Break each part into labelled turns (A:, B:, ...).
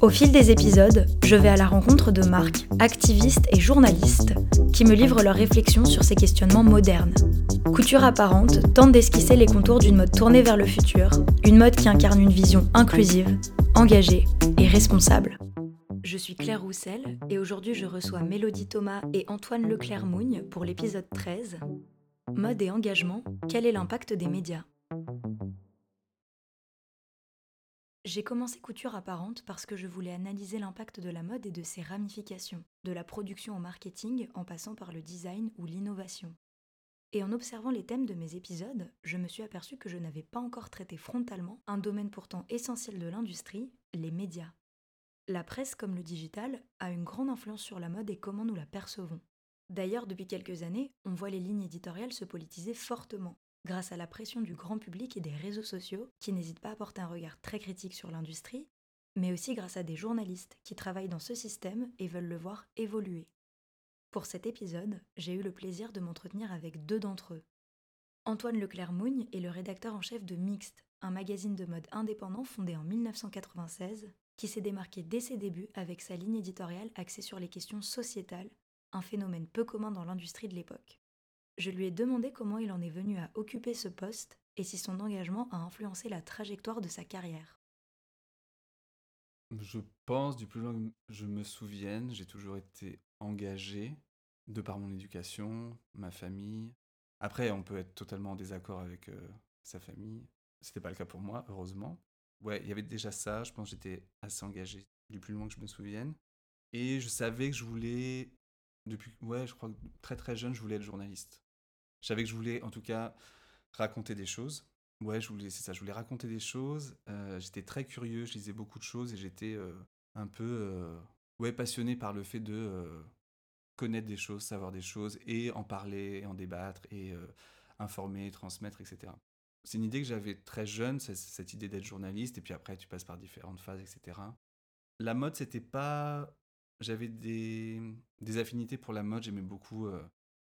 A: Au fil des épisodes, je vais à la rencontre de marques, activistes et journalistes qui me livrent leurs réflexions sur ces questionnements modernes. Couture apparente tente d'esquisser les contours d'une mode tournée vers le futur, une mode qui incarne une vision inclusive, engagée et responsable. Je suis Claire Roussel et aujourd'hui je reçois Mélodie Thomas et Antoine Leclerc-Mougne pour l'épisode 13. Mode et engagement, quel est l'impact des médias? J'ai commencé couture apparente parce que je voulais analyser l'impact de la mode et de ses ramifications, de la production au marketing en passant par le design ou l'innovation. Et en observant les thèmes de mes épisodes, je me suis aperçu que je n'avais pas encore traité frontalement un domaine pourtant essentiel de l'industrie, les médias. La presse comme le digital a une grande influence sur la mode et comment nous la percevons. D'ailleurs, depuis quelques années, on voit les lignes éditoriales se politiser fortement, grâce à la pression du grand public et des réseaux sociaux qui n'hésitent pas à porter un regard très critique sur l'industrie, mais aussi grâce à des journalistes qui travaillent dans ce système et veulent le voir évoluer. Pour cet épisode, j'ai eu le plaisir de m'entretenir avec deux d'entre eux. Antoine Leclerc-Mougne est le rédacteur en chef de Mixte, un magazine de mode indépendant fondé en 1996 qui s'est démarqué dès ses débuts avec sa ligne éditoriale axée sur les questions sociétales, un phénomène peu commun dans l'industrie de l'époque. Je lui ai demandé comment il en est venu à occuper ce poste et si son engagement a influencé la trajectoire de sa carrière.
B: Je pense, du plus loin que je me souvienne, j'ai toujours été engagé de par mon éducation, ma famille. Après, on peut être totalement en désaccord avec euh, sa famille. C'était pas le cas pour moi, heureusement. Ouais, il y avait déjà ça. Je pense que j'étais assez engagé du plus loin que je me souvienne. Et je savais que je voulais, depuis, ouais, je crois que très très jeune, je voulais être journaliste. Je savais que je voulais, en tout cas, raconter des choses. Ouais, je voulais, c'est ça, je voulais raconter des choses. Euh, j'étais très curieux, je lisais beaucoup de choses et j'étais euh, un peu, euh, ouais, passionné par le fait de connaître des choses, savoir des choses et en parler, en débattre et informer, transmettre, etc c'est une idée que j'avais très jeune, cette idée d'être journaliste, et puis après tu passes par différentes phases, etc. La mode, c'était pas. J'avais des, des affinités pour la mode, j'aimais beaucoup.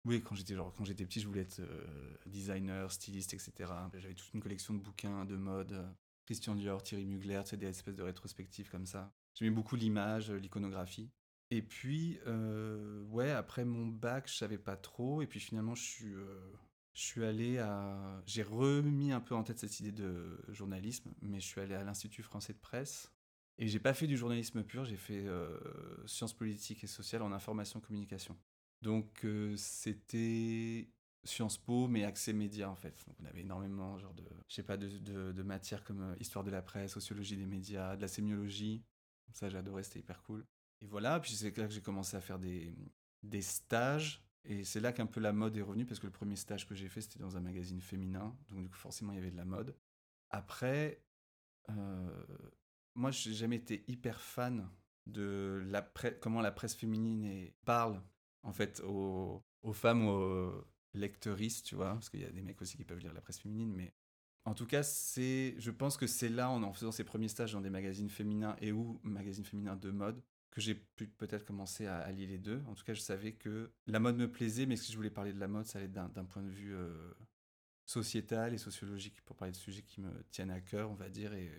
B: Euh, oui, quand j'étais genre quand j'étais petit, je voulais être euh, designer, styliste, etc. J'avais toute une collection de bouquins de mode, euh, Christian Dior, Thierry Mugler, des espèces de rétrospectives comme ça. J'aimais beaucoup l'image, l'iconographie. Et puis, ouais, après mon bac, je savais pas trop. Et puis finalement, je suis, je suis allé à. J'ai remis un peu en tête cette idée de journalisme, mais je suis allé à l'Institut français de presse. Et j'ai pas fait du journalisme pur, j'ai fait euh, sciences politiques et sociales en information communication. Donc euh, c'était Sciences Po, mais accès médias en fait. Donc on avait énormément genre de, je sais pas, de, de, matières comme euh, histoire de la presse, sociologie des médias, de la sémiologie. Ça adoré, c'était hyper cool. Et voilà, puis c'est là que j'ai commencé à faire des, des stages et c'est là qu'un peu la mode est revenue, parce que le premier stage que j'ai fait, c'était dans un magazine féminin, donc du coup forcément il y avait de la mode. Après, euh, moi j'ai jamais été hyper fan de la comment la presse féminine parle en fait aux, femmes, aux lecteuristes, tu vois, parce qu'il y a des mecs aussi qui peuvent lire la presse féminine, mais en tout cas, c'est, je pense que c'est là, en faisant ces premiers stages dans des magazines féminins et ou magazines féminins de mode, que j'ai pu peut-être commencer à allier les deux. En tout cas, je savais que la mode me plaisait, mais si je voulais parler de la mode, ça allait d'un point de vue euh, sociétal et sociologique pour parler de sujets qui me tiennent à cœur, on va dire. Et,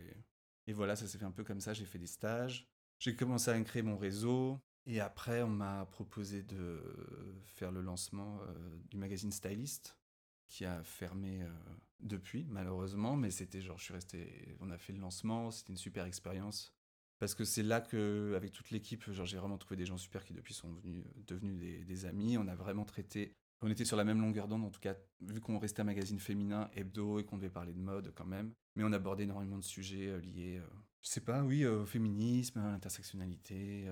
B: et voilà, ça s'est fait un peu comme ça. J'ai fait des stages, j'ai commencé à créer mon réseau. Et après, on m'a proposé de faire le lancement euh, du magazine Stylist, qui a fermé euh, depuis, malheureusement. Mais c'était genre, je suis resté, on a fait le lancement, c'était une super expérience parce que c'est là que, avec toute l'équipe, j'ai vraiment trouvé des gens super qui depuis sont devenus des, amis. On a vraiment traité, on était sur la même longueur d'onde, en tout cas, vu qu'on restait un magazine féminin, hebdo, et qu'on devait parler de mode quand même. Mais on abordait énormément de sujets euh, liés, euh, je sais pas, oui, euh, féminisme, à l'intersectionnalité,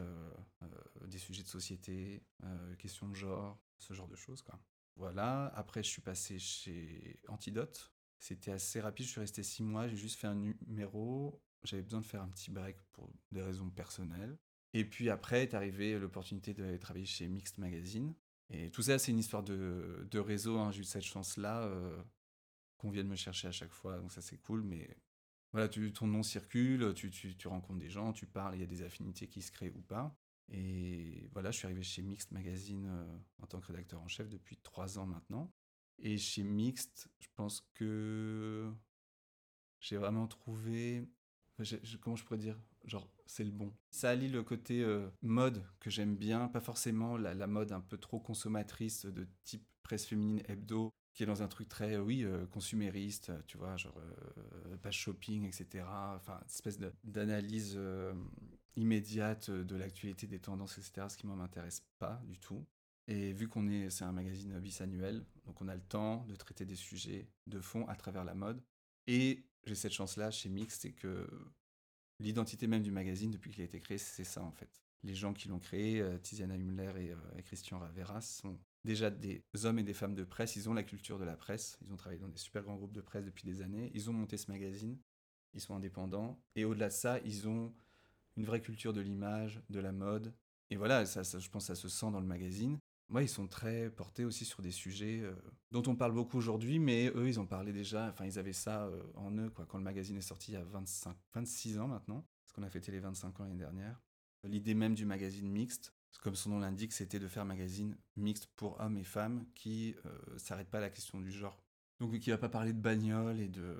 B: des sujets de société, questions de genre, ce genre de choses, quoi. Voilà, après je suis passé chez Antidote. C'était assez rapide, je suis resté six mois, j'ai juste fait un numéro j'avais besoin de faire un petit break pour des raisons personnelles. Et puis après est arrivée l'opportunité de travailler chez Mixed Magazine. Et tout ça, c'est une histoire de, de réseau. Hein. J'ai eu cette chance-là qu'on vienne me chercher à chaque fois, donc ça c'est cool. Mais voilà, tu, ton nom circule, tu, tu, tu rencontres des gens, tu parles, il y a des affinités qui se créent ou pas. Et voilà, je suis arrivé chez Mixed Magazine en tant que rédacteur en chef depuis trois ans maintenant. Et chez Mixed, je pense que j'ai vraiment trouvé. comment je pourrais dire Genre, c'est le bon. Ça allie le côté euh, mode que j'aime bien, pas forcément la, mode un peu trop consommatrice de type presse féminine hebdo, qui est dans un truc très, oui, euh, consumériste, tu vois, genre page shopping, etc. Enfin, une espèce d'analyse immédiate de l'actualité des tendances, etc. Ce qui ne m'intéresse pas du tout. Et vu qu'on est, c'est un magazine bisannuel, donc on a le temps de traiter des sujets de fond à travers la mode. Et j'ai cette chance-là chez Mix, c'est que l'identité même du magazine, depuis qu'il a été créé, c'est ça en fait. Les gens qui l'ont créé, euh, Tiziana Hummler et, euh, et, Christian Raveras, sont déjà des hommes et des femmes de presse. Ils ont la culture de la presse. Ils ont travaillé dans des super grands groupes de presse depuis des années. Ils ont monté ce magazine. Ils sont indépendants. Et au-delà de ça, ils ont une vraie culture de l'image, de la mode. Et voilà, ça, je pense que ça se sent dans le magazine. Moi, ils sont très portés aussi sur des sujets euh, dont on parle beaucoup aujourd'hui, mais eux, ils en parlaient déjà, enfin, ils avaient ça euh, en eux. Quand le magazine est sorti il y a 25, 26 ans maintenant, parce qu'on a fêté les 25 ans l'année dernière. L'idée même du magazine mixte, comme son nom l'indique, c'était de faire un magazine mixte pour hommes et femmes qui euh, s'arrête pas à la question du genre. Donc, qui va pas parler de bagnole et de,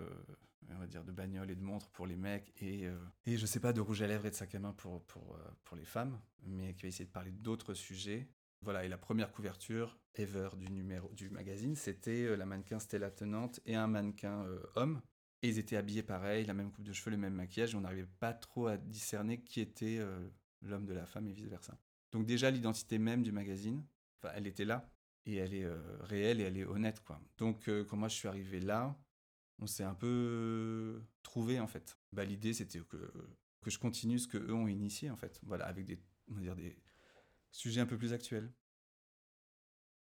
B: on va dire, de bagnole et de montres pour les mecs et, et je sais pas, de rouge à lèvres et de sac à main pour, pour, pour les femmes, mais qui va essayer de parler d'autres sujets voilà, et la première couverture ever du numéro du magazine, c'était euh, la mannequin Stella Tenante et un mannequin euh, homme. Et ils étaient habillés pareil, la même coupe de cheveux, le même maquillage, et on n'arrivait pas trop à discerner qui était euh, l'homme de la femme et vice-versa. Donc déjà, l'identité même du magazine, elle était là, et elle est réelle et elle est honnête. Donc quand moi je suis arrivé là, on s'est un peu trouvé, en fait. Bah, L'idée, c'était que, que je continue ce qu'eux ont initié, en fait. Voilà, avec des, on va dire des, Sujet un peu plus actuel.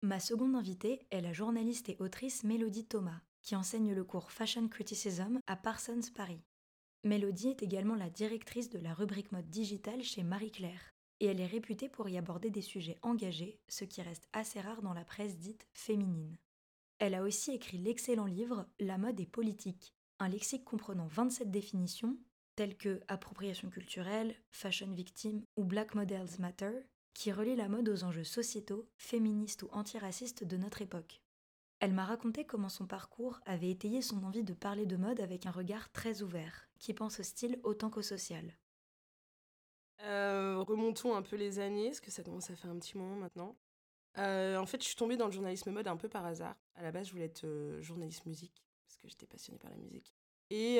A: Ma seconde invitée est la journaliste et autrice Mélodie Thomas, qui enseigne le cours Fashion Criticism à Parsons Paris. Mélodie est également la directrice de la rubrique mode digitale chez Marie-Claire, et elle est réputée pour y aborder des sujets engagés, ce qui reste assez rare dans la presse dite féminine. Elle a aussi écrit l'excellent livre La mode est politique, un lexique comprenant 27 définitions, telles que appropriation culturelle, fashion victime ou Black Models Matter, qui relie la mode aux enjeux sociétaux, féministes ou antiracistes de notre époque. Elle m'a raconté comment son parcours avait étayé son envie de parler de mode avec un regard très ouvert, qui pense au style autant qu'au social.
C: Euh, remontons un peu les années, parce que ça commence à faire un petit moment maintenant. Euh, en fait, je suis tombée dans le journalisme mode un peu par hasard. À la base, je voulais être euh, journaliste musique, parce que j'étais passionnée par la musique. Et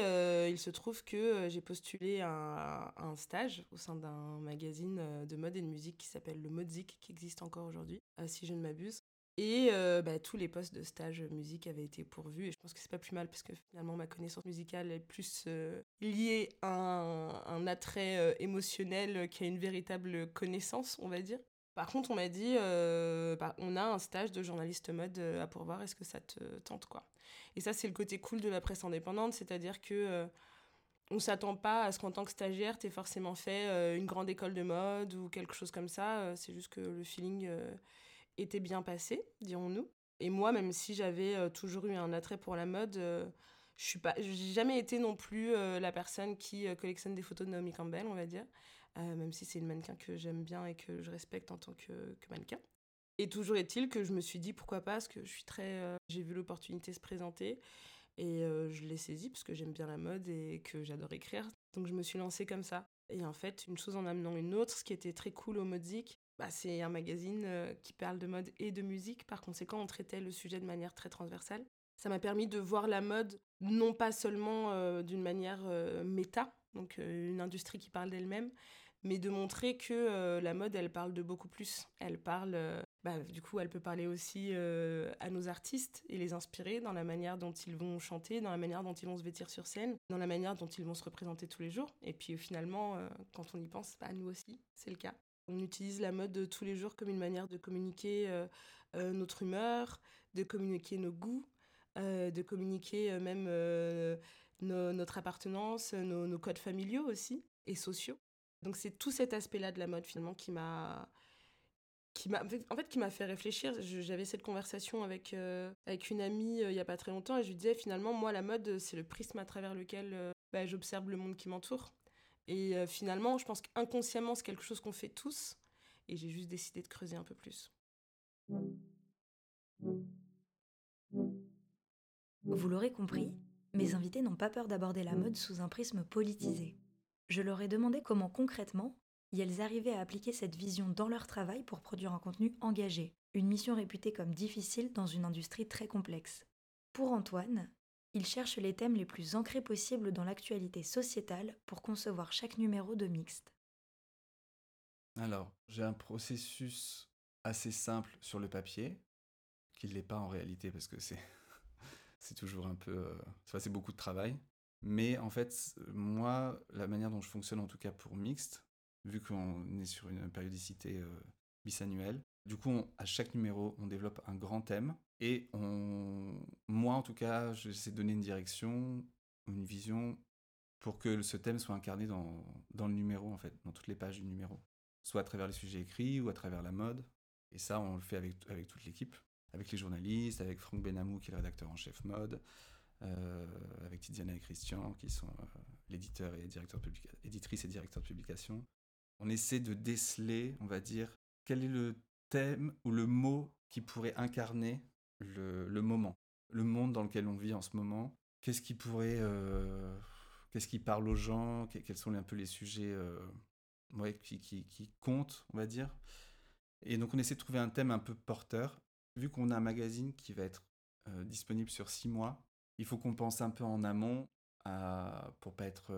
C: il se trouve que j'ai postulé un, stage au sein d'un magazine de mode et de musique qui s'appelle le Modzik, qui existe encore aujourd'hui, si je ne m'abuse. Et bah, tous les postes de stage musique avaient été pourvus. Et je pense que c'est pas plus mal parce que finalement ma connaissance musicale est plus liée à un, attrait émotionnel qu'à une véritable connaissance, on va dire. Par contre, on m'a dit, bah, on a un stage de journaliste mode à pourvoir, est-ce que ça te tente quoi? Et ça, c'est le côté cool de la presse indépendante, c'est-à-dire que euh, on s'attend pas à ce qu'en tant que stagiaire, tu aies forcément fait euh, une grande école de mode ou quelque chose comme ça. Euh, c'est juste que le feeling était bien passé, dirons-nous. Et moi, même si j'avais toujours eu un attrait pour la mode, je suis pas, j'ai jamais été non plus la personne qui collectionne des photos de Naomi Campbell, on va dire. même si c'est une mannequin que j'aime bien et que je respecte en tant que, que mannequin. Et toujours est-il que je me suis dit pourquoi pas, parce que je suis très. Euh, j'ai vu l'opportunité se présenter et euh, je l'ai saisie parce que j'aime bien la mode et que j'adore écrire. Donc je me suis lancée comme ça. Et en fait, une chose en amenant une autre, ce qui était très cool au Modzik, bah, c'est un magazine euh, qui parle de mode et de musique. Par conséquent, on traitait le sujet de manière très transversale. Ça m'a permis de voir la mode non pas seulement d'une manière méta, donc une industrie qui parle d'elle-même, mais de montrer que la mode, elle parle de beaucoup plus. Elle parle bah, du coup, elle peut parler aussi euh, à nos artistes et les inspirer dans la manière dont ils vont chanter, dans la manière dont ils vont se vêtir sur scène, dans la manière dont ils vont se représenter tous les jours. Et puis finalement, euh, quand on y pense, bah, nous aussi, c'est le cas. On utilise la mode tous les jours comme une manière de communiquer euh, notre humeur, de communiquer nos goûts, de communiquer même notre appartenance, nos, codes familiaux aussi et sociaux. Donc c'est tout cet aspect-là de la mode finalement qui m'a qui m'a en fait qui m'a fait réfléchir j'avais cette conversation avec euh, avec une amie euh, il y a pas très longtemps et je lui disais finalement moi la mode c'est le prisme à travers lequel euh, bah, j'observe le monde qui m'entoure et finalement je pense qu'inconsciemment c'est quelque chose qu'on fait tous. Et j'ai juste décidé de creuser un peu plus.
A: Vous l'aurez compris mes invités n'ont pas peur d'aborder la mode sous un prisme politisé. Je leur ai demandé comment concrètement elles arrivaient à appliquer cette vision dans leur travail pour produire un contenu engagé, une mission réputée comme difficile dans une industrie très complexe. Pour Antoine, il cherche les thèmes les plus ancrés possibles dans l'actualité sociétale pour concevoir chaque numéro de Mixte.
B: Alors, j'ai un processus assez simple sur le papier, qui ne l'est pas en réalité parce que c'est toujours un peu... Euh, c'est beaucoup de travail. Mais en fait, moi, la manière dont je fonctionne, en tout cas pour Mixte, vu qu'on est sur une périodicité euh, bisannuelle. Du coup, à chaque numéro, on développe un grand thème et on, moi, en tout cas, j'essaie de donner une direction, une vision pour que ce thème soit incarné dans, dans le numéro, en fait, dans toutes les pages du numéro. Soit à travers les sujets écrits ou à travers la mode. Et ça, on le fait avec, avec toute l'équipe, avec les journalistes, avec Franck Benamou, qui est le rédacteur en chef mode, euh, avec Tiziana et Christian, qui sont euh, l'éditeur et directeur de éditrice et directeur de publication, on essaie de déceler, on va dire, quel est le thème ou le mot qui pourrait incarner le, moment, le monde dans lequel on vit en ce moment. Qu'est-ce qui pourrait, euh, qu'est-ce qui parle aux gens, quels sont un peu les sujets euh, qui, qui, comptent, on va dire. Et donc on essaie de trouver un thème un peu porteur. Vu qu'on a un magazine qui va être euh, disponible sur six mois, il faut qu'on pense un peu en amont à, pour pas être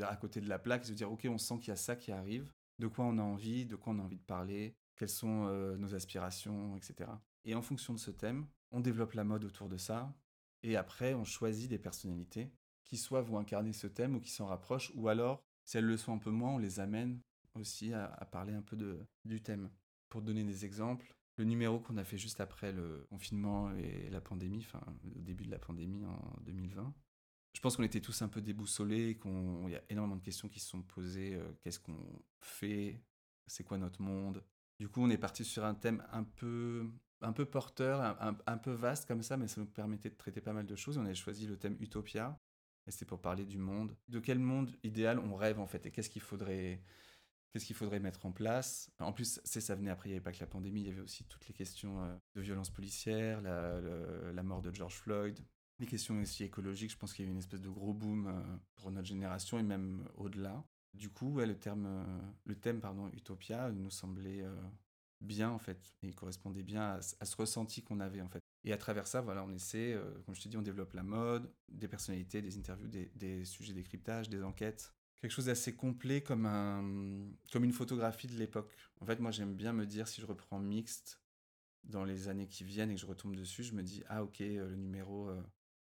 B: à côté de la plaque, se dire ok, on sent qu'il y a ça qui arrive, de quoi on a envie, de quoi on a envie de parler, quelles sont nos aspirations, etc. Et en fonction de ce thème, on développe la mode autour de ça, et après on choisit des personnalités qui soit vont incarner ce thème ou qui s'en rapprochent, ou alors, si elles le sont un peu moins, on les amène aussi à, parler un peu de, du thème. Pour donner des exemples, le numéro qu'on a fait juste après le confinement et la pandémie, enfin le début de la pandémie en 2020, je pense qu'on était tous un peu déboussolés, qu'il y a énormément de questions qui se sont posées. Euh, qu'est-ce qu'on fait C'est quoi notre monde? Du coup, on est parti sur un thème un peu, un peu porteur, un, peu vaste comme ça, mais ça nous permettait de traiter pas mal de choses. On a choisi le thème Utopia, et c'était pour parler du monde. De quel monde idéal on rêve en fait, et qu'est-ce qu'il faudrait, faudrait mettre en place? En plus, c'est ça venait après, il n'y avait pas que la pandémie, il y avait aussi toutes les questions euh, de violence policière, la, mort de George Floyd, les questions aussi écologiques, je pense qu'il y a eu une espèce de gros boom euh, pour notre génération et même au-delà. Du coup, le, terme, euh, le thème pardon, Utopia nous semblait bien en fait, et correspondait bien à, ce ressenti qu'on avait en fait. Et à travers ça, voilà, on essaie, comme je te dis, on développe la mode, des personnalités, des interviews, des, des sujets d'écryptage, des enquêtes. Quelque chose d'assez complet comme, un, comme une photographie de l'époque. En fait, moi j'aime bien me dire, si je reprends mixte dans les années qui viennent et que je retombe dessus, je me dis, ah ok, le numéro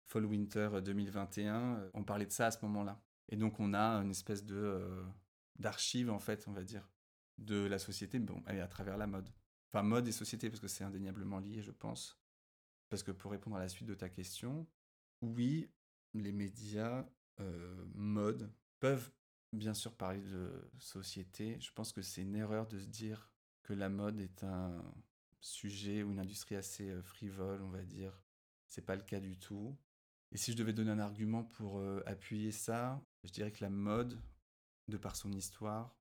B: Fall Winter 2021, euh, euh, on parlait de ça à ce moment-là. Et donc on a une espèce de euh, d'archive en fait, on va dire, de la société, bon, à travers la mode. Enfin mode et société parce que c'est indéniablement lié, je pense. Parce que pour répondre à la suite de ta question, oui, les médias mode peuvent bien sûr parler de société. Je pense que c'est une erreur de se dire que la mode est un sujet ou une industrie assez frivole, on va dire. C'est pas le cas du tout. Et si je devais donner un argument pour euh, appuyer ça, je dirais que la mode, de par son histoire,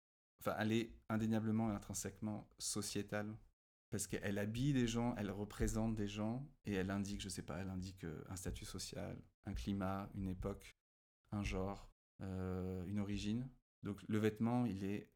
B: elle est indéniablement et intrinsèquement sociétale. Parce qu'elle habille des gens, elle représente des gens, et elle indique, je sais pas, elle indique euh, un statut social, un climat, une époque, un genre, euh, une origine. Donc le vêtement, il est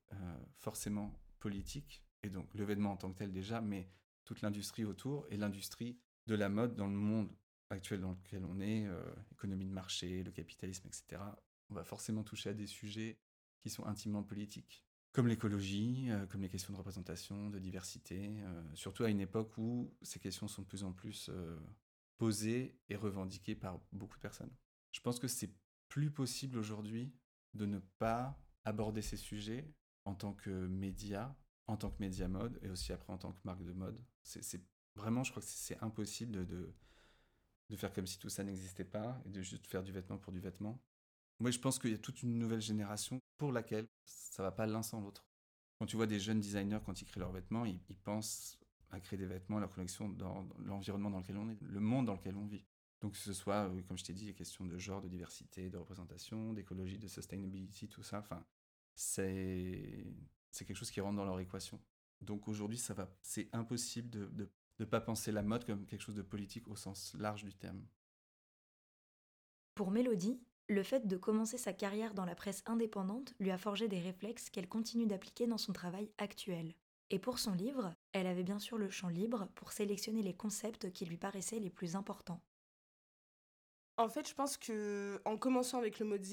B: forcément politique, et donc le vêtement en tant que tel déjà, mais toute l'industrie autour, et l'industrie de la mode dans le monde actuel dans lequel on est, euh, économie de marché, le capitalisme, etc., on va forcément toucher à des sujets qui sont intimement politiques, comme l'écologie, euh, comme les questions de représentation, de diversité, euh, surtout à une époque où ces questions sont de plus en plus posées et revendiquées par beaucoup de personnes. Je pense que c'est plus possible aujourd'hui de ne pas aborder ces sujets en tant que média, en tant que média mode et aussi après en tant que marque de mode. C'est vraiment, je crois que c'est impossible de de faire comme si tout ça n'existait pas et de juste faire du vêtement pour du vêtement. Moi, je pense qu'il y a toute une nouvelle génération pour laquelle ça va pas l'un sans l'autre. Quand tu vois des jeunes designers, quand ils créent leurs vêtements, ils, pensent à créer des vêtements, leur collection dans, l'environnement dans lequel on est, le monde dans lequel on vit. Donc que ce soit, euh, comme je t'ai dit, les questions de genre, de diversité, de représentation, d'écologie, de sustainability, tout ça, enfin, c'est quelque chose qui rentre dans leur équation. Donc aujourd'hui, ça va, c'est impossible de ne pas penser la mode comme quelque chose de politique au sens large du terme.
A: Pour Mélodie, le fait de commencer sa carrière dans la presse indépendante lui a forgé des réflexes qu'elle continue d'appliquer dans son travail actuel. Et pour son livre, elle avait bien sûr le champ libre pour sélectionner les concepts qui lui paraissaient les plus importants.
C: En fait, je pense que en commençant avec le mode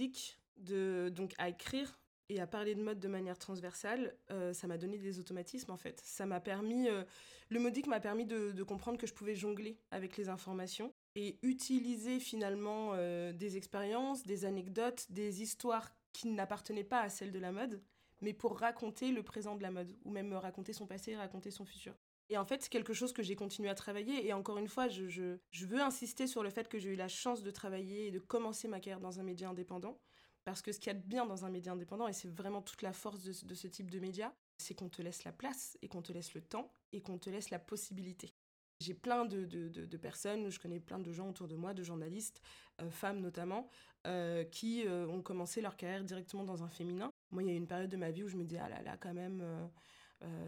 C: de donc à écrire et à parler de mode de manière transversale, euh, ça m'a donné des automatismes en fait. Ça m'a permis, euh, le modique m'a permis de, comprendre que je pouvais jongler avec les informations et utiliser finalement euh, des expériences, des anecdotes, des histoires qui n'appartenaient pas à celles de la mode, mais pour raconter le présent de la mode, ou même raconter son passé, raconter son futur. Et en fait, c'est quelque chose que j'ai continué à travailler. Et encore une fois, je, je, veux insister sur le fait que j'ai eu la chance de travailler et de commencer ma carrière dans un média indépendant. Parce que ce qu'il y a de bien dans un média indépendant, et c'est vraiment toute la force de, ce type de média, c'est qu'on te laisse la place et qu'on te laisse le temps et qu'on te laisse la possibilité. J'ai plein de, personnes, je connais plein de gens autour de moi, de journalistes, euh, femmes notamment, euh, qui euh, ont commencé leur carrière directement dans un féminin. Moi, il y a eu une période de ma vie où je me disais, ah là là, quand même,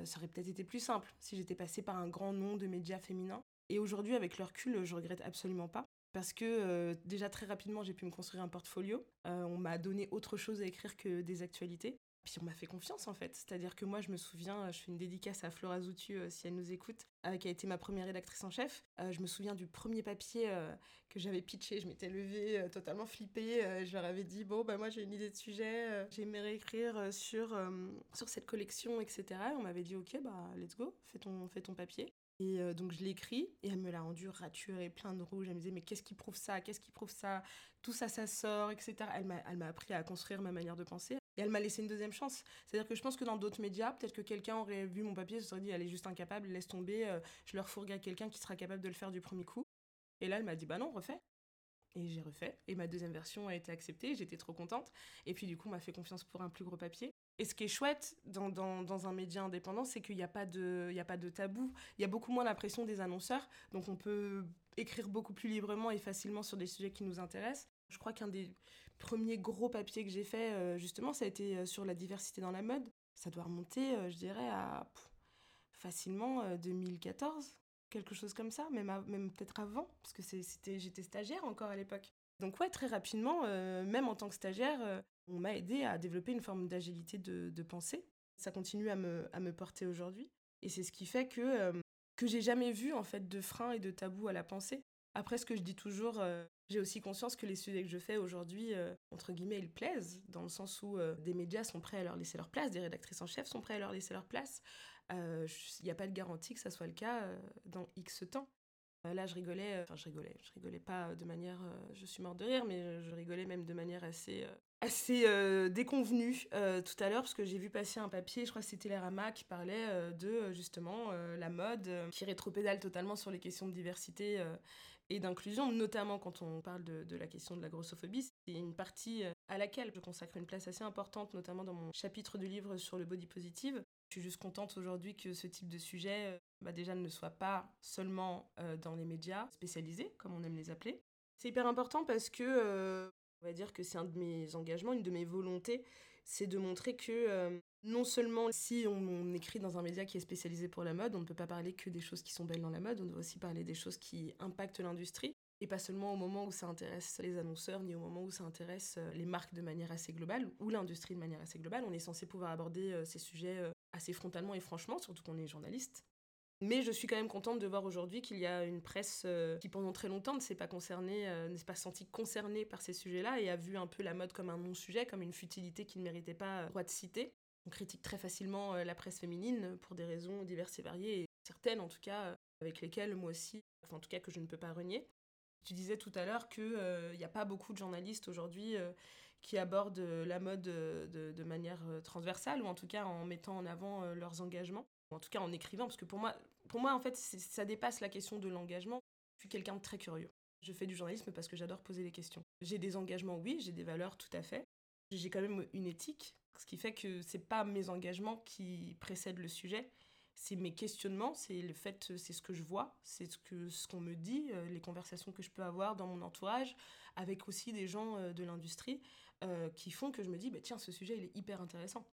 C: ça aurait peut-être été plus simple si j'étais passée par un grand nom de médias féminins. Et aujourd'hui, avec le recul, je regrette absolument pas. Parce que déjà très rapidement, j'ai pu me construire un portfolio. on m'a donné autre chose à écrire que des actualités. Puis on m'a fait confiance en fait. C'est-à-dire que moi, je me souviens, je fais une dédicace à Flora Zoutu euh, si elle nous écoute, euh, qui a été ma première rédactrice en chef. Euh, je me souviens du premier papier que j'avais pitché. Je m'étais levée totalement flippée. je leur avais dit Bon, bah, moi j'ai une idée de sujet, j'aimerais écrire sur, sur cette collection, etc. on m'avait dit Ok, bah let's go, fais ton, fais ton papier. Et donc je l'ai écrit et elle me l'a rendu raturé, plein de rouge. Elle me disait mais qu'est-ce qui prouve ça? Qu'est-ce qui prouve ça? Tout ça, ça sort, etc. Elle m'a appris à construire ma manière de penser. Et elle m'a laissé une deuxième chance. C'est-à-dire que je pense que dans d'autres médias, peut-être que quelqu'un aurait vu mon papier, se serait dit, elle est juste incapable, laisse tomber, euh, je leur fourgue à quelqu'un qui sera capable de le faire du premier coup. Et là, elle m'a dit, bah non, refais. Et j'ai refait. Et ma deuxième version a été acceptée, j'étais trop contente. Et puis du coup, on m'a fait confiance pour un plus gros papier. Et ce qui est chouette dans, un média indépendant, c'est qu'il n'y a, pas de, tabou. Il y a beaucoup moins la pression des annonceurs. Donc on peut écrire beaucoup plus librement et facilement sur des sujets qui nous intéressent. Je crois qu'un des premier gros papier que j'ai fait, euh, justement, ça a été euh, sur la diversité dans la mode. Ça doit remonter, euh, je dirais, à facilement 2014, quelque chose comme ça, même, peut-être avant, parce que j'étais stagiaire encore à l'époque. Donc ouais, très rapidement, même en tant que stagiaire, on m'a aidé à développer une forme d'agilité de, pensée. Ça continue à me, porter aujourd'hui. Et c'est ce qui fait que, que j'ai jamais vu en fait de frein et de tabou à la pensée. Après, ce que je dis toujours, euh, j'ai aussi conscience que les sujets que je fais aujourd'hui, euh, entre guillemets, ils plaisent, dans le sens où euh, des médias sont prêts à leur laisser leur place, des rédactrices en chef sont prêts à leur laisser leur place. Il n'y a pas de garantie que ça soit le cas dans X temps. Là, je rigolais, enfin, je rigolais, je rigolais pas de manière, je suis morte de rire, mais je rigolais même de manière assez, assez déconvenue tout à l'heure, parce que j'ai vu passer un papier, je crois que c'était l'Erama, qui parlait de justement la mode, qui rétropédale totalement sur les questions de diversité et d'inclusion, notamment quand on parle de, la question de la grossophobie. C'est une partie euh, à laquelle je consacre une place assez importante, notamment dans mon chapitre du livre sur le body positive. Je suis juste contente aujourd'hui que ce type de sujet euh, bah déjà ne soit pas seulement euh, dans les médias spécialisés, comme on aime les appeler. C'est hyper important parce que, on va dire que c'est un de mes engagements, une de mes volontés, c'est de montrer que non seulement si on, écrit dans un média qui est spécialisé pour la mode, on ne peut pas parler que des choses qui sont belles dans la mode, on doit aussi parler des choses qui impactent l'industrie. Et pas seulement au moment où ça intéresse les annonceurs, ni au moment où ça intéresse euh, les marques de manière assez globale, ou l'industrie de manière assez globale. On est censé pouvoir aborder euh, ces sujets euh, assez frontalement et franchement, surtout qu'on est journaliste. Mais je suis quand même contente de voir aujourd'hui qu'il y a une presse qui pendant très longtemps ne s'est pas concernée, ne s'est pas sentie concernée par ces sujets-là et a vu un peu la mode comme un non-sujet, comme une futilité qui ne méritait pas droit de citer. On critique très facilement euh, la presse féminine pour des raisons diverses et variées, et certaines en tout cas, euh, avec lesquelles moi aussi, enfin en tout cas que je ne peux pas renier. Tu disais tout à l'heure qu'il n'y euh, a pas beaucoup de journalistes aujourd'hui qui abordent la mode de, manière transversale, ou en tout cas en mettant en avant leurs engagements, ou en tout cas en écrivant, parce que pour moi, pour moi en fait, ça dépasse la question de l'engagement. Je suis quelqu'un de très curieux. Je fais du journalisme parce que j'adore poser les questions. J'ai des engagements, oui, j'ai des valeurs, tout à fait. J'ai quand même une éthique, ce qui fait que c'est pas mes engagements qui précèdent le sujet, c'est mes questionnements, c'est le fait, c'est ce que je vois, c'est ce que ce qu'on me dit, euh, les conversations que je peux avoir dans mon entourage, avec aussi des gens euh, de l'industrie euh, qui font que je me dis, bah, tiens, ce sujet il est hyper intéressant.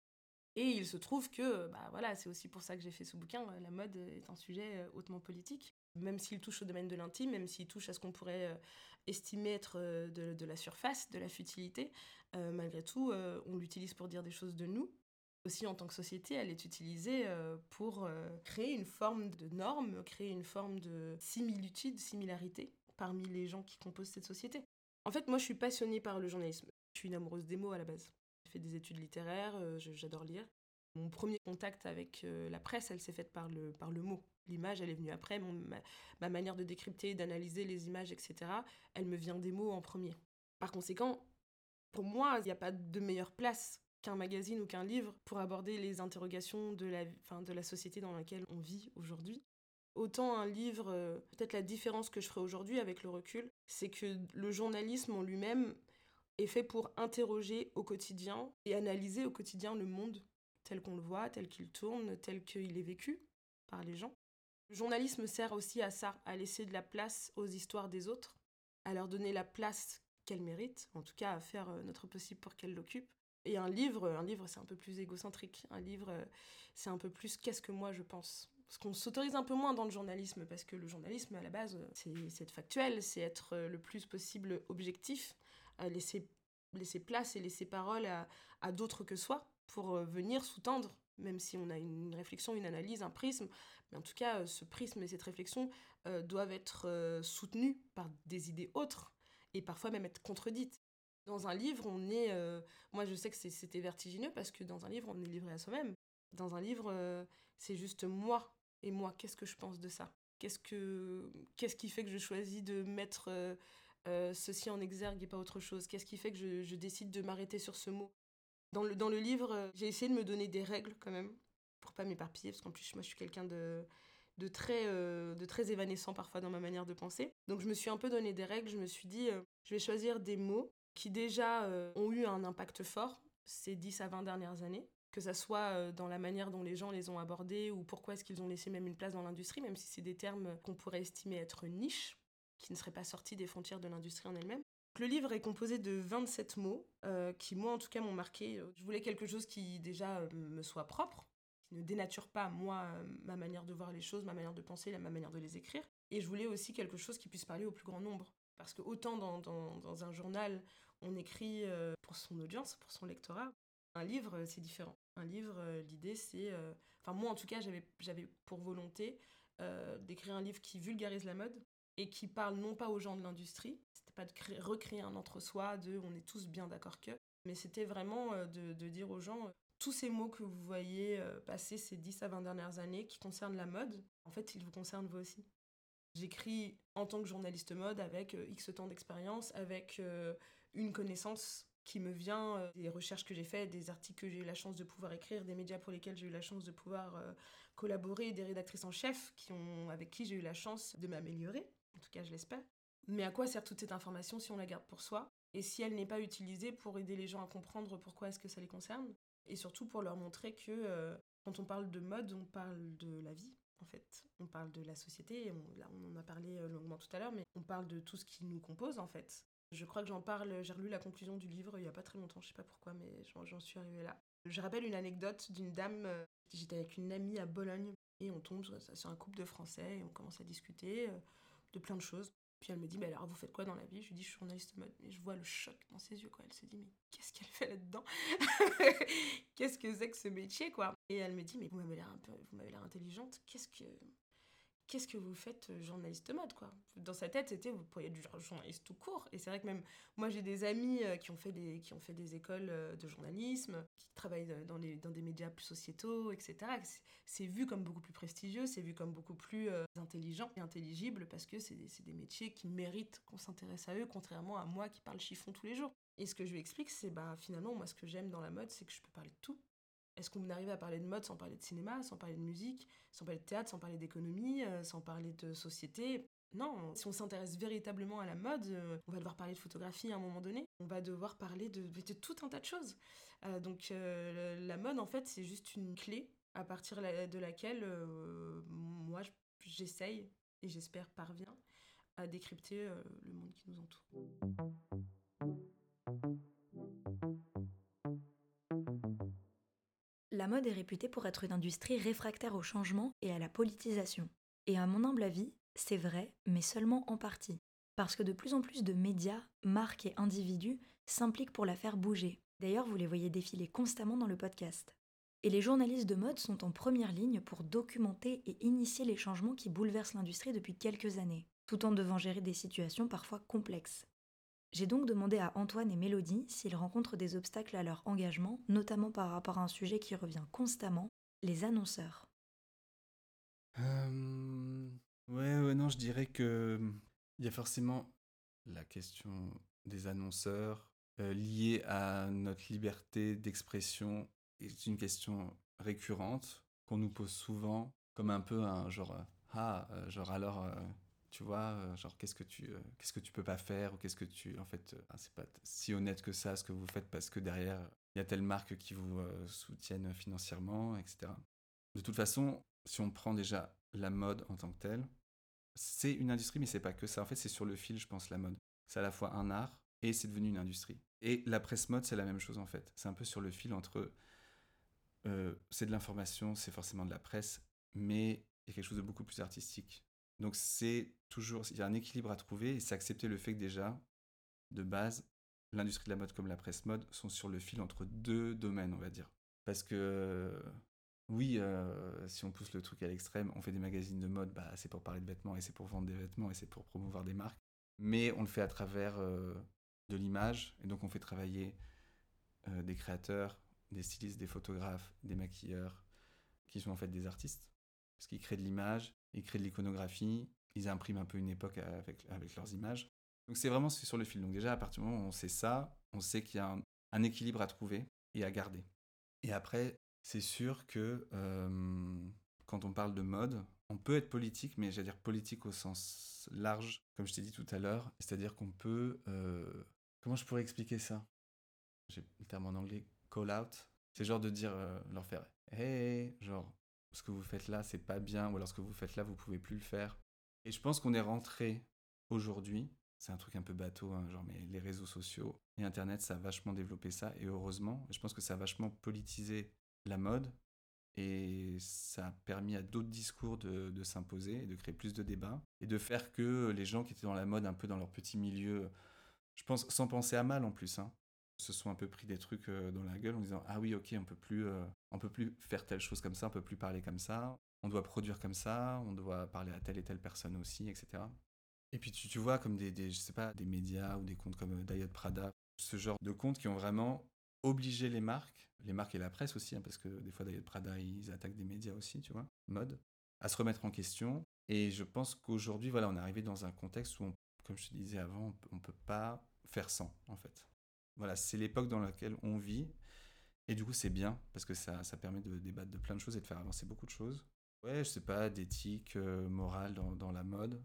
C: Et il se trouve que, bah voilà, c'est aussi pour ça que j'ai fait ce bouquin. La mode est un sujet hautement politique, même s'il touche au domaine de l'intime, même s'il touche à ce qu'on pourrait estimer être de, de, la surface, de la futilité. malgré tout, on l'utilise pour dire des choses de nous, aussi en tant que société, elle est utilisée euh, pour euh, créer une forme de norme, créer une forme de similitude, similarité parmi les gens qui composent cette société. En fait, moi, je suis passionnée par le journalisme. Je suis une amoureuse des mots à la base. J'ai fait des études littéraires, euh, j'adore lire. Mon premier contact avec la presse, elle s'est faite par le, par le mot. L'image, elle est venue après. ma, ma, manière de décrypter, d'analyser les images, etc., elle me vient des mots en premier. Par conséquent, pour moi, il n'y a pas de meilleure place qu'un magazine ou qu'un livre pour aborder les interrogations de la, fin, de la société dans laquelle on vit aujourd'hui. Autant un livre, euh, peut-être la différence que je ferai aujourd'hui avec le recul, c'est que le journalisme en lui-même est fait pour interroger au quotidien et analyser au quotidien le monde tel qu'on le voit, tel qu'il tourne, tel qu'il est vécu par les gens. Le journalisme sert aussi à ça, à laisser de la place aux histoires des autres, à leur donner la place qu'elles méritent, en tout cas à faire euh, notre possible pour qu'elles l'occupent, et un livre, un livre c'est un peu plus égocentrique. Un livre, c'est un peu plus qu'est-ce que moi je pense. Parce qu'on s'autorise un peu moins dans le journalisme, parce que le journalisme, à la base, c'est être factuel, c'est être le plus possible objectif, laisser, laisser place et laisser parole à, d'autres que soi pour venir sous-tendre, même si on a une réflexion, une analyse, un prisme. Mais en tout cas, ce prisme et cette réflexion doivent être soutenus par des idées autres et parfois même être contredites. Dans un livre, on est. Euh, moi, je sais que c'était vertigineux parce que dans un livre, on est livré à soi-même. Dans un livre, euh, c'est juste moi et moi. Qu'est-ce que je pense de ça? Qu'est-ce que qu'est-ce qui fait que je choisis de mettre euh, ceci en exergue et pas autre chose. Qu'est-ce qui fait que je, décide de m'arrêter sur ce mot? Dans le, dans le livre, j'ai essayé de me donner des règles quand même pour pas m'éparpiller parce qu'en plus moi je suis quelqu'un de de très, de très évanescent parfois dans ma manière de penser. Donc je me suis un peu donné des règles, je me suis dit, je vais choisir des mots qui déjà euh, ont eu un impact fort ces 10 à 20 dernières années, que ça soit euh, dans la manière dont les gens les ont abordés ou pourquoi est-ce qu'ils ont laissé même une place dans l'industrie, même si c'est des termes qu'on pourrait estimer être niche, qui ne seraient pas sortis des frontières de l'industrie en elle-même. Le livre est composé de 27 mots euh, qui, moi en tout cas, m'ont marqué. Je voulais quelque chose qui déjà me soit propre, qui ne dénature pas, moi, ma manière de voir les choses, ma manière de penser, ma manière de les écrire. Et je voulais aussi quelque chose qui puisse parler au plus grand nombre. Parce que autant dans, dans, un journal, on écrit euh, pour son audience, pour son lectorat, un livre, euh, c'est différent. Un livre, euh, l'idée, c'est... Enfin, moi, en tout cas, j'avais pour volonté d'écrire un livre qui vulgarise la mode et qui parle non pas aux gens de l'industrie, c'était pas de recréer un entre-soi, de on est tous bien d'accord que, mais c'était vraiment de, de, dire aux gens tous ces mots que vous voyez passer ces 10 à 20 dernières années qui concernent la mode, en fait, ils vous concernent vous aussi. J'écris en tant que journaliste mode avec euh, X temps d'expérience, avec euh, une connaissance qui me vient euh, des recherches que j'ai faites, des articles que j'ai eu la chance de pouvoir écrire, des médias pour lesquels j'ai eu la chance de pouvoir collaborer, des rédactrices en chef qui ont, avec qui j'ai eu la chance de m'améliorer, en tout cas je l'espère. Mais à quoi sert toute cette information si on la garde pour soi et si elle n'est pas utilisée pour aider les gens à comprendre pourquoi est-ce que ça les concerne et surtout pour leur montrer que quand on parle de mode, on parle de la vie, en fait. On parle de la société, on, là on en a parlé euh, longuement tout à l'heure, mais on parle de tout ce qui nous compose en fait. Je crois que j'en parle, j'ai relu la conclusion du livre il y a pas très longtemps, je sais pas pourquoi, mais j'en suis arrivée là. Je rappelle une anecdote d'une dame, euh, j'étais avec une amie à Bologne et on tombe sur un couple de Français et on commence à discuter euh, de plein de choses. Puis elle me dit, mais alors vous faites quoi dans la vie? Je lui dis, je suis journaliste mode. Et je vois le choc dans ses yeux, quoi. Elle se dit, mais qu'est-ce qu'elle fait là-dedans? Qu'est-ce que c'est que ce métier, quoi? Et elle me dit, mais vous m'avez l'air un peu, vous m'avez l'air intelligente. Qu'est-ce que, qu'est-ce que vous faites euh, journaliste mode quoi Dans sa tête, c'était vous pourriez être journaliste tout court. Et c'est vrai que même moi, j'ai des amis euh, qui ont fait des qui ont fait des écoles euh, de journalisme, qui travaillent dans les dans des médias plus sociétaux, etc. C'est vu comme beaucoup plus prestigieux, c'est vu comme beaucoup plus intelligent et intelligible parce que c'est des, des métiers qui méritent qu'on s'intéresse à eux, contrairement à moi qui parle chiffon tous les jours. Et ce que je lui explique, c'est bah finalement moi ce que j'aime dans la mode, c'est que je peux parler de tout est-ce qu'on arrive à parler de mode sans parler de cinéma, sans parler de musique, sans parler de théâtre, sans parler d'économie, euh, sans parler de société? Non, si on s'intéresse véritablement à la mode, euh, on va devoir parler de photographie à un moment donné, on va devoir parler de, de tout un tas de choses. Euh, donc la mode, en fait, c'est juste une clé à partir de laquelle moi, j'essaye et j'espère parviens à décrypter le monde qui nous entoure.
A: La mode est réputée pour être une industrie réfractaire au changement et à la politisation. Et à mon humble avis, c'est vrai, mais seulement en partie. Parce que de plus en plus de médias, marques et individus s'impliquent pour la faire bouger. D'ailleurs, vous les voyez défiler constamment dans le podcast. Et les journalistes de mode sont en première ligne pour documenter et initier les changements qui bouleversent l'industrie depuis quelques années, tout en devant gérer des situations parfois complexes. J'ai donc demandé à Antoine et Mélodie s'ils rencontrent des obstacles à leur engagement, notamment par rapport à un sujet qui revient constamment, les annonceurs.
B: Euh, ouais, ouais, non, je dirais que il y a forcément la question des annonceurs euh, liée à notre liberté d'expression est une question récurrente qu'on nous pose souvent comme un peu un genre euh, ah genre alors tu vois genre qu'est-ce que tu qu'est-ce que tu peux pas faire ou qu'est-ce que tu en fait ah, c'est pas si honnête que ça ce que vous faites parce que derrière il y a telle marque qui vous soutiennent financièrement etc de toute façon si on prend déjà la mode en tant que telle, c'est une industrie, mais c'est pas que ça. En fait, c'est sur le fil, je pense, la mode. C'est à la fois un art et c'est devenu une industrie. Et la presse mode, c'est la même chose en fait. C'est un peu sur le fil entre. Euh, c'est de l'information, c'est forcément de la presse, mais il y a quelque chose de beaucoup plus artistique. Donc c'est toujours. Il y a un équilibre à trouver et c'est accepter le fait que déjà, de base, l'industrie de la mode comme la presse mode sont sur le fil entre deux domaines, on va dire. Parce que oui, euh, si on pousse le truc à l'extrême, on fait des magazines de mode, bah, c'est pour parler de vêtements et c'est pour vendre des vêtements et c'est pour promouvoir des marques. Mais on le fait à travers euh, de l'image et donc on fait travailler euh, des créateurs, des stylistes, des photographes, des maquilleurs, qui sont en fait des artistes. Parce qu'ils créent de l'image, ils créent de l'iconographie, ils impriment un peu une époque avec, leurs images. Donc c'est vraiment sur le fil. Donc déjà, à partir du moment où on sait ça, on sait qu'il y a un équilibre à trouver et à garder. Et après, c'est sûr que quand on parle de mode, on peut être politique, mais j'allais dire politique au sens large, comme je t'ai dit tout à l'heure. C'est-à-dire qu'on peut... comment je pourrais expliquer ça? J'ai le terme en anglais, call out. C'est genre de dire, leur faire, hey, genre, ce que vous faites là, c'est pas bien, ou alors ce que vous faites là, vous pouvez plus le faire. Et je pense qu'on est rentré aujourd'hui, c'est un truc un peu bateau, hein, genre, mais les réseaux sociaux et Internet, ça a vachement développé ça, et heureusement, je pense que ça a vachement politisé la mode et ça a permis à d'autres discours de, s'imposer et de créer plus de débats et de faire que les gens qui étaient dans la mode un peu dans leur petit milieu, je pense sans penser à mal en plus, hein, se sont un peu pris des trucs euh, dans la gueule en disant ah oui ok on peut plus euh, on peut plus faire telle chose comme ça, on peut plus parler comme ça, on doit produire comme ça, on doit parler à telle et telle personne aussi, etc. Et puis tu, tu vois comme des, des, je sais pas des médias ou des comptes comme euh, Diet Prada, ce genre de comptes qui ont vraiment obligé les marques les marques et la presse aussi, hein, parce que des fois d'ailleurs Prada, ils attaquent des médias aussi, tu vois, mode, à se remettre en question. Et je pense qu'aujourd'hui, voilà, on est arrivé dans un contexte où, comme je te disais avant, on peut pas faire sans, en fait. Voilà, c'est l'époque dans laquelle on vit. Et du coup, c'est bien, parce que ça, ça permet de débattre de plein de choses et de faire avancer beaucoup de choses. Ouais, je sais pas, d'éthique, euh, morale dans, la mode.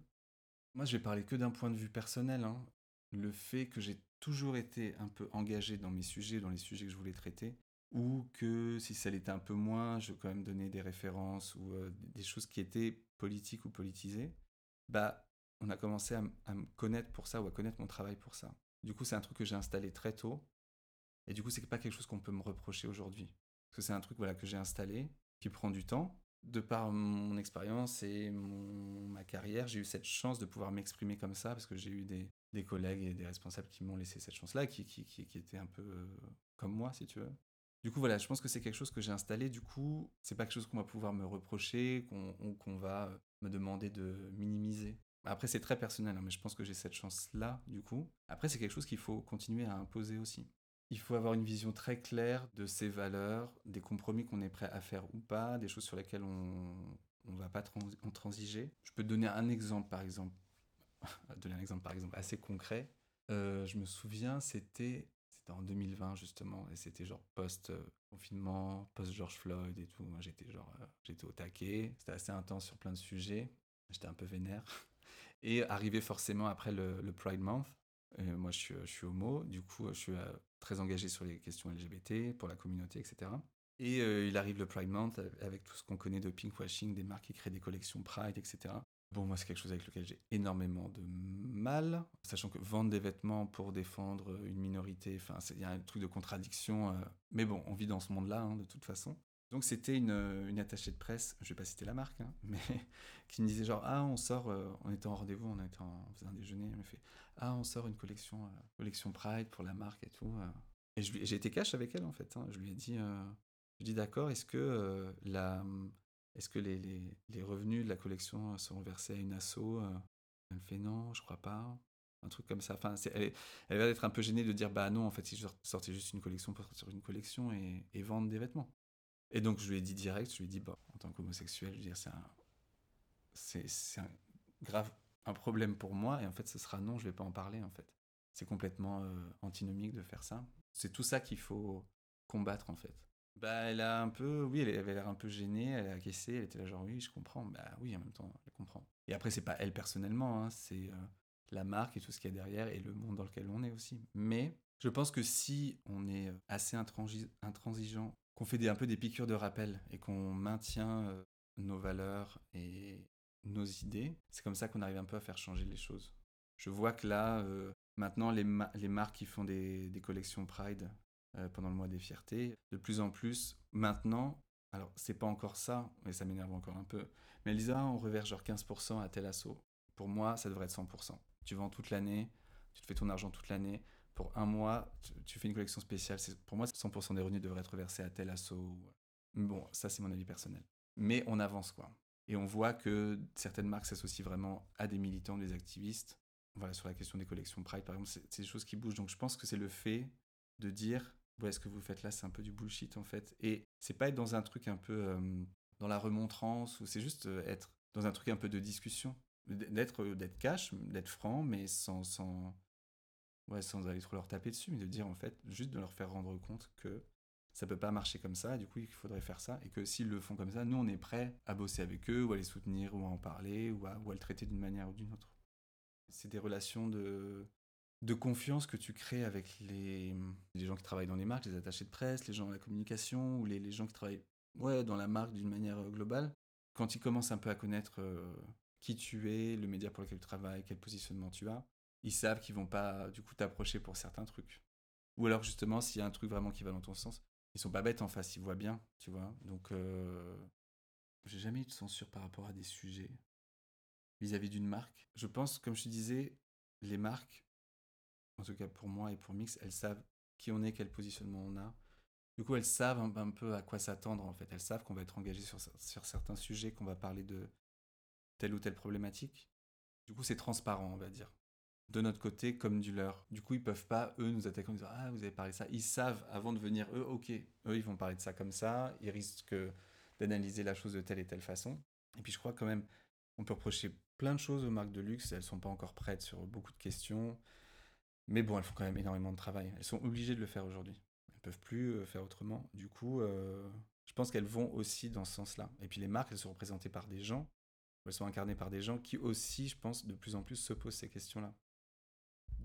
B: Moi, je vais parler que d'un point de vue personnel. Hein. Le fait que j'ai toujours été un peu engagé dans mes sujets, dans les sujets que je voulais traiter, ou que si ça l'était un peu moins, je quand même donner des références ou euh, des choses qui étaient politiques ou politisées, bah, on a commencé à, me connaître pour ça ou à connaître mon travail pour ça. Du coup, c'est un truc que j'ai installé très tôt. Et du coup, c'est pas quelque chose qu'on peut me reprocher aujourd'hui. Parce que c'est un truc voilà, que j'ai installé, qui prend du temps. De par mon expérience et ma carrière, j'ai eu cette chance de pouvoir m'exprimer comme ça, parce que j'ai eu des, des, collègues et des responsables qui m'ont laissé cette chance-là, qui, qui, qui, étaient un peu euh, comme moi, si tu veux. Du coup, voilà, je pense que c'est quelque chose que j'ai installé. Du coup, c'est pas quelque chose qu'on va pouvoir me reprocher, qu'on va me demander de minimiser. Après, c'est très personnel, hein, mais je pense que j'ai cette chance-là, du coup. Après, c'est quelque chose qu'il faut continuer à imposer aussi. Il faut avoir une vision très claire de ses valeurs, des compromis qu'on est prêt à faire ou pas, des choses sur lesquelles on ne va pas transiger. Je peux te donner un exemple, par exemple, donner un exemple, par exemple, assez concret. Euh, je me souviens, c'était en 2020 justement, et c'était genre post-confinement, post-George Floyd et tout. Moi j'étais euh, j'étais au taquet, c'était assez intense sur plein de sujets, j'étais un peu vénère. Et arrivé forcément après le, Pride Month, moi je suis, homo, du coup je suis très engagé sur les questions LGBT, pour la communauté, etc. Et il arrive le Pride Month avec tout ce qu'on connaît de pinkwashing, des marques qui créent des collections Pride, etc. Bon, moi, c'est quelque chose avec lequel j'ai énormément de mal, sachant que vendre des vêtements pour défendre une minorité, enfin, il y a un truc de contradiction. Euh, mais bon, on vit dans ce monde-là, hein, de toute façon. Donc, c'était une, une, attachée de presse, je vais pas citer la marque, hein, mais qui me disait genre, ah, on sort, euh, on était en rendez-vous, on, était en, faisait un déjeuner, elle me fait, ah, on sort une collection, euh, collection Pride pour la marque et tout. Et j'ai été cash avec elle, en fait. Hein. je lui ai dit, je dis d'accord, est-ce que les, revenus de la collection seront versés à une asso euh? Elle fait non, je crois pas. Un truc comme ça. Enfin, elle, elle, va être un peu gênée de dire bah non, en fait, si je sortais juste une collection pour sortir une collection et, vendre des vêtements. Et donc, je lui ai dit direct, je lui ai dit, bon, en tant qu'homosexuel, je veux dire, c'est un, c'est, grave un problème pour moi et en fait, ce sera non, je vais pas en parler en fait. C'est complètement euh, antinomique de faire ça. C'est tout ça qu'il faut combattre en fait. Bah, elle a un peu, oui, elle avait l'air un peu gênée, elle a acquiescé, elle était là genre oui, je comprends. Bah oui, en même temps, elle comprend. Et après, c'est pas elle personnellement, hein, c'est euh, la marque et tout ce qu'il y a derrière et le monde dans lequel on est aussi. Mais je pense que si on est assez intransigeant, qu'on fait un peu des piqûres de rappel et qu'on maintient euh, nos valeurs et nos idées, c'est comme ça qu'on arrive un peu à faire changer les choses. Je vois que là, maintenant, les, marques qui font des, des collections Pride, euh, pendant le mois des fiertés. De plus en plus, maintenant, alors c'est pas encore ça, mais ça m'énerve encore un peu, mais Lisa, on reverse genre 15% à tel assaut. Pour moi, ça devrait être 100%. Tu vends toute l'année, tu te fais ton argent toute l'année. Pour un mois, tu, fais une collection spéciale. Pour moi, 100% des revenus devraient être versés à tel assaut. Bon, ça, c'est mon avis personnel. Mais on avance, quoi. Et on voit que certaines marques s'associent vraiment à des militants, des activistes. Voilà, sur la question des collections Pride, par exemple, c'est des choses qui bougent. Donc je pense que c'est le fait de dire ouais, ce que vous faites là, c'est un peu du bullshit en fait. Et c'est pas être dans un truc un peu euh, dans la remontrance, ou c'est juste euh, être dans un truc un peu de discussion, d'être euh, d'être cash, d'être franc, mais sans, ouais, sans aller trop leur taper dessus, mais de dire en fait, juste de leur faire rendre compte que ça peut pas marcher comme ça, du coup il faudrait faire ça, et que s'ils le font comme ça, nous on est prêts à bosser avec eux, ou à les soutenir, ou à en parler, ou à, ou à le traiter d'une manière ou d'une autre. C'est des relations de, de confiance que tu crées avec les, les, gens qui travaillent dans les marques, les attachés de presse, les gens de la communication ou les, les gens qui travaillent ouais, dans la marque d'une manière euh, globale. Quand ils commencent un peu à connaître euh, qui tu es, le média pour lequel tu travailles, quel positionnement tu as, ils savent qu'ils vont pas du coup t'approcher pour certains trucs. Ou alors justement, s'il y a un truc vraiment qui va dans ton sens, ils sont pas bêtes en face, ils voient bien, tu vois. Donc, euh, j'ai jamais eu de censure par rapport à des sujets vis-à-vis d'une marque. Je pense, comme je te disais, les marques en tout cas pour moi et pour Mix, elles savent qui on est, quel positionnement on a. Du coup, elles savent un, peu à quoi s'attendre en fait. Elles savent qu'on va être engagé sur, sur certains sujets, qu'on va parler de telle ou telle problématique. Du coup, c'est transparent, on va dire. De notre côté comme du leur. Du coup, ils peuvent pas, eux, nous attaquer en disant Ah, vous avez parlé de ça. Ils savent avant de venir, eux, ok, eux, ils vont parler de ça comme ça. Ils risquent d'analyser la chose de telle et telle façon. Et puis, je crois quand même, on peut reprocher plein de choses aux marques de luxe. Elles sont pas encore prêtes sur beaucoup de questions. Mais bon, elles font quand même énormément de travail. Elles sont obligées de le faire aujourd'hui. Elles peuvent plus euh, faire autrement. Du coup, euh, je pense qu'elles vont aussi dans ce sens-là. Et puis les marques, elles sont représentées par des gens, elles sont incarnées par des gens qui aussi, je pense, de plus en plus se posent ces questions-là.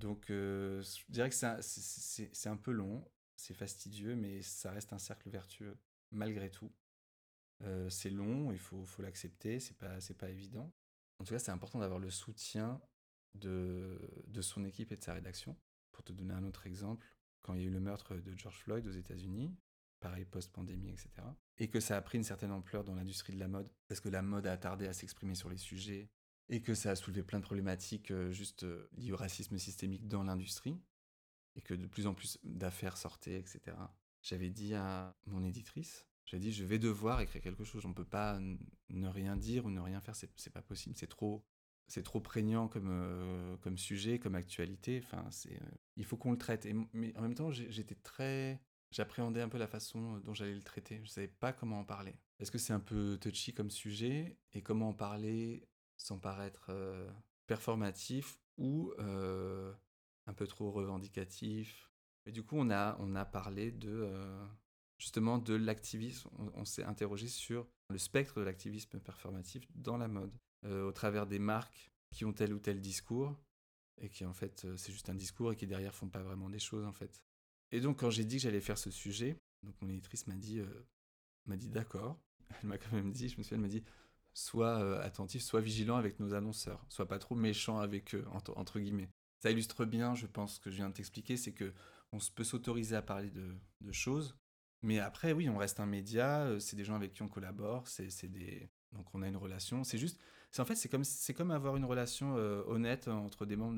B: Donc, euh, je dirais que c'est un peu long, c'est fastidieux, mais ça reste un cercle vertueux, malgré tout. c'est long, il faut, l'accepter, c'est pas, évident. En tout cas, c'est important d'avoir le soutien de, de son équipe et de sa rédaction. Pour te donner un autre exemple, quand il y a eu le meurtre de George Floyd aux États-Unis, pareil post-pandémie, etc., et que ça a pris une certaine ampleur dans l'industrie de la mode, parce que la mode a tardé à s'exprimer sur les sujets, et que ça a soulevé plein de problématiques euh, juste euh, liées au racisme systémique dans l'industrie, et que de plus en plus d'affaires sortaient, etc. J'avais dit à mon éditrice, j'ai dit je vais devoir écrire quelque chose, on peut pas ne rien dire ou ne rien faire, c'est pas possible, c'est trop c'est trop prégnant comme, euh, sujet, comme actualité. Enfin, c'est, il faut qu'on le traite. Mais en même temps, j'étais très. J'appréhendais un peu la façon dont j'allais le traiter. Je ne savais pas comment en parler. Est-ce que c'est un peu touchy comme sujet Et comment en parler sans paraître performatif ou un peu trop revendicatif Et du coup, on a, on a parlé de. justement de l'activisme, on s'est interrogé sur le spectre de l'activisme performatif dans la mode. Au travers des marques qui ont tel ou tel discours et qui en fait c'est juste un discours et qui derrière font pas vraiment des choses en fait. Et donc quand j'ai dit que j'allais faire ce sujet, donc mon éditrice m'a dit m'a dit d'accord. Elle m'a quand même dit, je me souviens, elle m'a dit sois attentif, sois vigilant avec nos annonceurs, sois pas trop méchant avec eux entre, guillemets. Ça illustre bien, je pense, ce que je viens de t'expliquer, c'est que on peut s'autoriser à parler de, de choses, mais après, oui, on reste un média, c'est des gens avec qui on collabore, c'est des, donc on a une relation. C'est juste, c'est en fait c'est comme comme avoir une relation euh, honnête entre des membres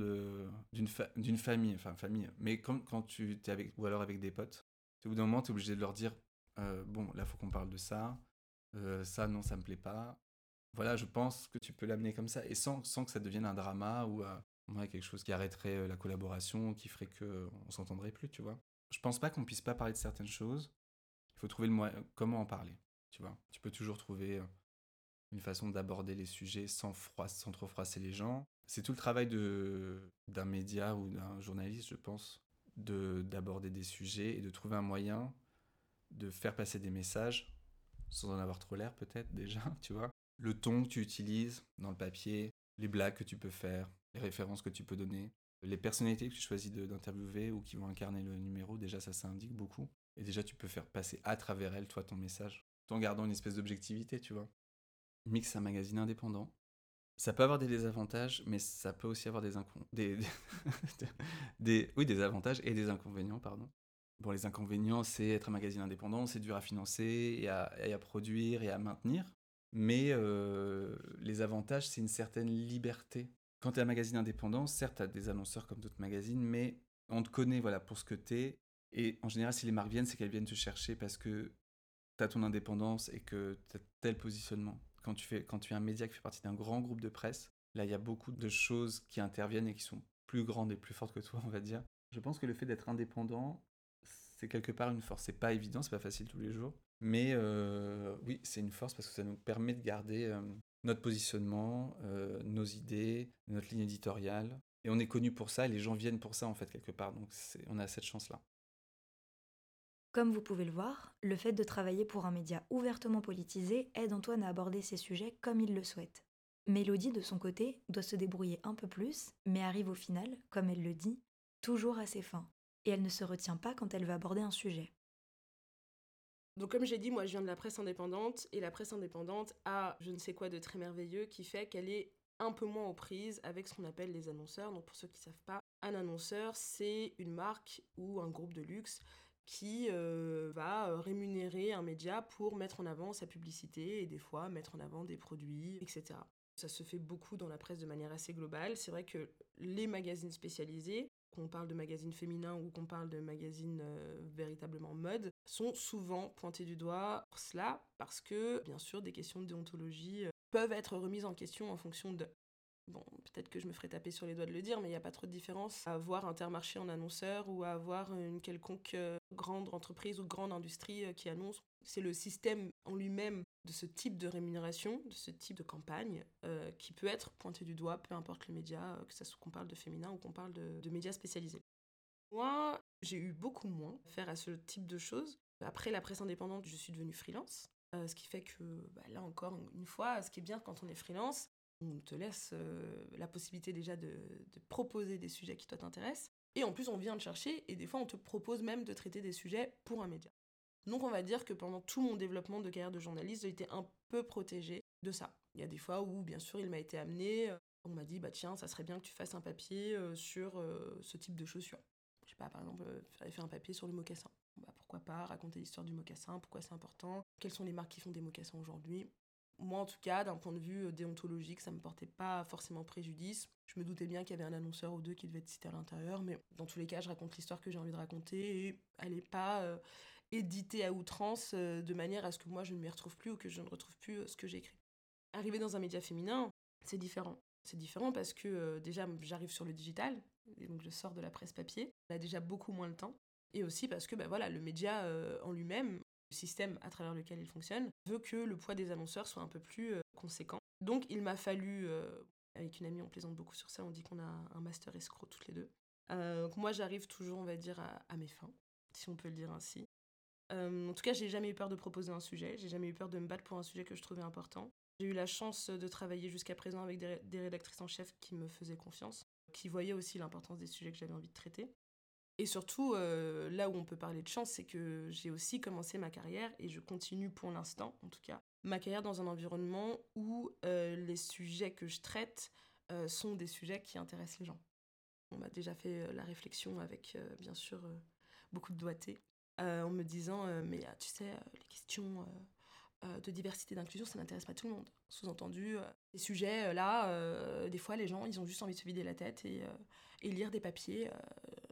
B: d'une d'une famille, enfin famille. Mais comme quand tu es avec ou alors avec des potes, au bout d'un moment tu es obligé de leur dire euh, bon là faut qu'on parle de ça, euh, ça non ça me plaît pas. Voilà, je pense que tu peux l'amener comme ça et sans, sans que ça devienne un drama ou quelque chose qui arrêterait la collaboration, qui ferait que on s'entendrait plus, tu vois. Je pense pas qu'on puisse pas parler de certaines choses. Il faut trouver le moyen comment en parler, tu vois. Tu peux toujours trouver une façon d'aborder les sujets sans, sans trop froisser les gens. C'est tout le travail d'un média ou d'un journaliste, je pense, d'aborder des sujets et de trouver un moyen de faire passer des messages sans en avoir trop l'air peut-être déjà, tu vois. Le ton que tu utilises dans le papier, les blagues que tu peux faire, les références que tu peux donner, les personnalités que tu choisis d'interviewer ou qui vont incarner le numéro, déjà ça, ça indique beaucoup. Et déjà tu peux faire passer à travers elles, toi, ton message, tout en gardant une espèce d'objectivité, tu vois. Mix, un magazine indépendant. Ça peut avoir des désavantages, mais ça peut aussi avoir des, des, des, oui, des avantages et des inconvénients, pardon. Bon, les inconvénients, c'est être un magazine indépendant, c'est dur à financer et à, à, produire et à maintenir. Mais euh, les avantages, c'est une certaine liberté. Quand tu es un magazine indépendant, certes, tu as des annonceurs comme d'autres magazines, mais on te connaît voilà, pour ce que tu es. Et en général, si les marques viennent, c'est qu'elles viennent te chercher parce que tu as ton indépendance et que tu as tel positionnement quand tu, fais, quand tu es un média qui fait partie d'un grand groupe de presse, là, il y a beaucoup de choses qui interviennent et qui sont plus grandes et plus fortes que toi, on va dire. Je pense que le fait d'être indépendant, c'est quelque part une force. C'est pas évident, c'est pas facile tous les jours. Mais euh, oui, c'est une force parce que ça nous permet de garder euh, notre positionnement, euh, nos idées, notre ligne éditoriale. Et on est connu pour ça et les gens viennent pour ça, en fait, quelque part. Donc on a cette chance-là.
A: Comme vous pouvez le voir, le fait de travailler pour un média ouvertement politisé aide Antoine à aborder ces sujets comme il le souhaite. Mélodie, de son côté, doit se débrouiller un peu plus, mais arrive au final, comme elle le dit, toujours à ses fins. Et elle ne se retient pas quand elle veut aborder un sujet.
C: Donc comme j'ai dit, moi je viens de la presse indépendante, et la presse indépendante a je ne sais quoi de très merveilleux qui fait qu'elle est un peu moins aux prises avec ce qu'on appelle les annonceurs. Donc pour ceux qui ne savent pas, un annonceur, c'est une marque ou un groupe de luxe qui euh, va euh, rémunérer un média pour mettre en avant sa publicité et des fois mettre en avant des produits, etc. Ça se fait beaucoup dans la presse de manière assez globale. C'est vrai que les magazines spécialisés, qu'on parle de magazines féminins ou qu'on parle de magazines euh, véritablement mode, sont souvent pointés du doigt pour cela, parce que, bien sûr, des questions de déontologie peuvent être remises en question en fonction de Bon, peut-être que je me ferai taper sur les doigts de le dire, mais il n'y a pas trop de différence à avoir Intermarché en annonceur ou à avoir une quelconque euh, grande entreprise ou grande industrie euh, qui annonce. C'est le système en lui-même de ce type de rémunération, de ce type de campagne, euh, qui peut être pointé du doigt, peu importe le média, que ce soit qu'on parle de féminin ou qu'on parle de, médias spécialisés. Moi, j'ai eu beaucoup moins à faire à ce type de choses. Après la presse indépendante, je suis devenue freelance. ce qui fait que, bah, là encore, une fois, ce qui est bien quand on est freelance, on te laisse euh, la possibilité déjà de, proposer des sujets qui toi t'intéressent. Et en plus, on vient te chercher et des fois, on te propose même de traiter des sujets pour un média. Donc, on va dire que pendant tout mon développement de carrière de journaliste, j'ai été un peu protégée de ça. Il y a des fois où, bien sûr, il m'a été amené. Euh, on m'a dit, bah tiens, ça serait bien que tu fasses un papier euh, sur ce type de chaussures. Pas, par exemple, j'avais fait un papier sur le mocassin. Bah, pourquoi pas raconter l'histoire du mocassin, pourquoi c'est important, quelles sont les marques qui font des mocassins aujourd'hui moi, en tout cas, d'un point de vue euh, déontologique, ça ne me portait pas forcément préjudice. Je me doutais bien qu'il y avait un annonceur ou deux qui devait être cité à l'intérieur, mais dans tous les cas, je raconte l'histoire que j'ai envie de raconter et elle n'est pas euh, éditée à outrance euh, de manière à ce que moi je ne m'y retrouve plus ou que je ne retrouve plus ce que j'ai écrit. Arriver dans un média féminin, c'est différent. C'est différent parce que déjà, j'arrive sur le digital, et donc je sors de la presse papier. On a déjà beaucoup moins le temps. Et aussi parce que bah, voilà, le média en lui-même, système à travers lequel il fonctionne veut que le poids des annonceurs soit un peu plus euh, conséquent. Donc il m'a fallu, euh, avec une amie on plaisante beaucoup sur ça, on dit qu'on a un master escroc toutes les deux. Euh, moi j'arrive toujours on va dire à, mes fins, si on peut le dire ainsi. en tout cas, j'ai jamais eu peur de proposer un sujet, j'ai jamais eu peur de me battre pour un sujet que je trouvais important. J'ai eu la chance de travailler jusqu'à présent avec des, rédactrices en chef qui me faisaient confiance, qui voyaient aussi l'importance des sujets que j'avais envie de traiter. Et surtout, là où on peut parler de chance, c'est que j'ai aussi commencé ma carrière, et je continue pour l'instant, en tout cas, ma carrière dans un environnement où les sujets que je traite sont des sujets qui intéressent les gens. On m'a déjà fait la réflexion avec, bien sûr, beaucoup de doigté, en me disant, mais tu sais, les questions de diversité et d'inclusion, ça n'intéresse pas tout le monde. Sous-entendu, les sujets, là, des fois, les gens, ils ont juste envie de se vider la tête et, et lire des papiers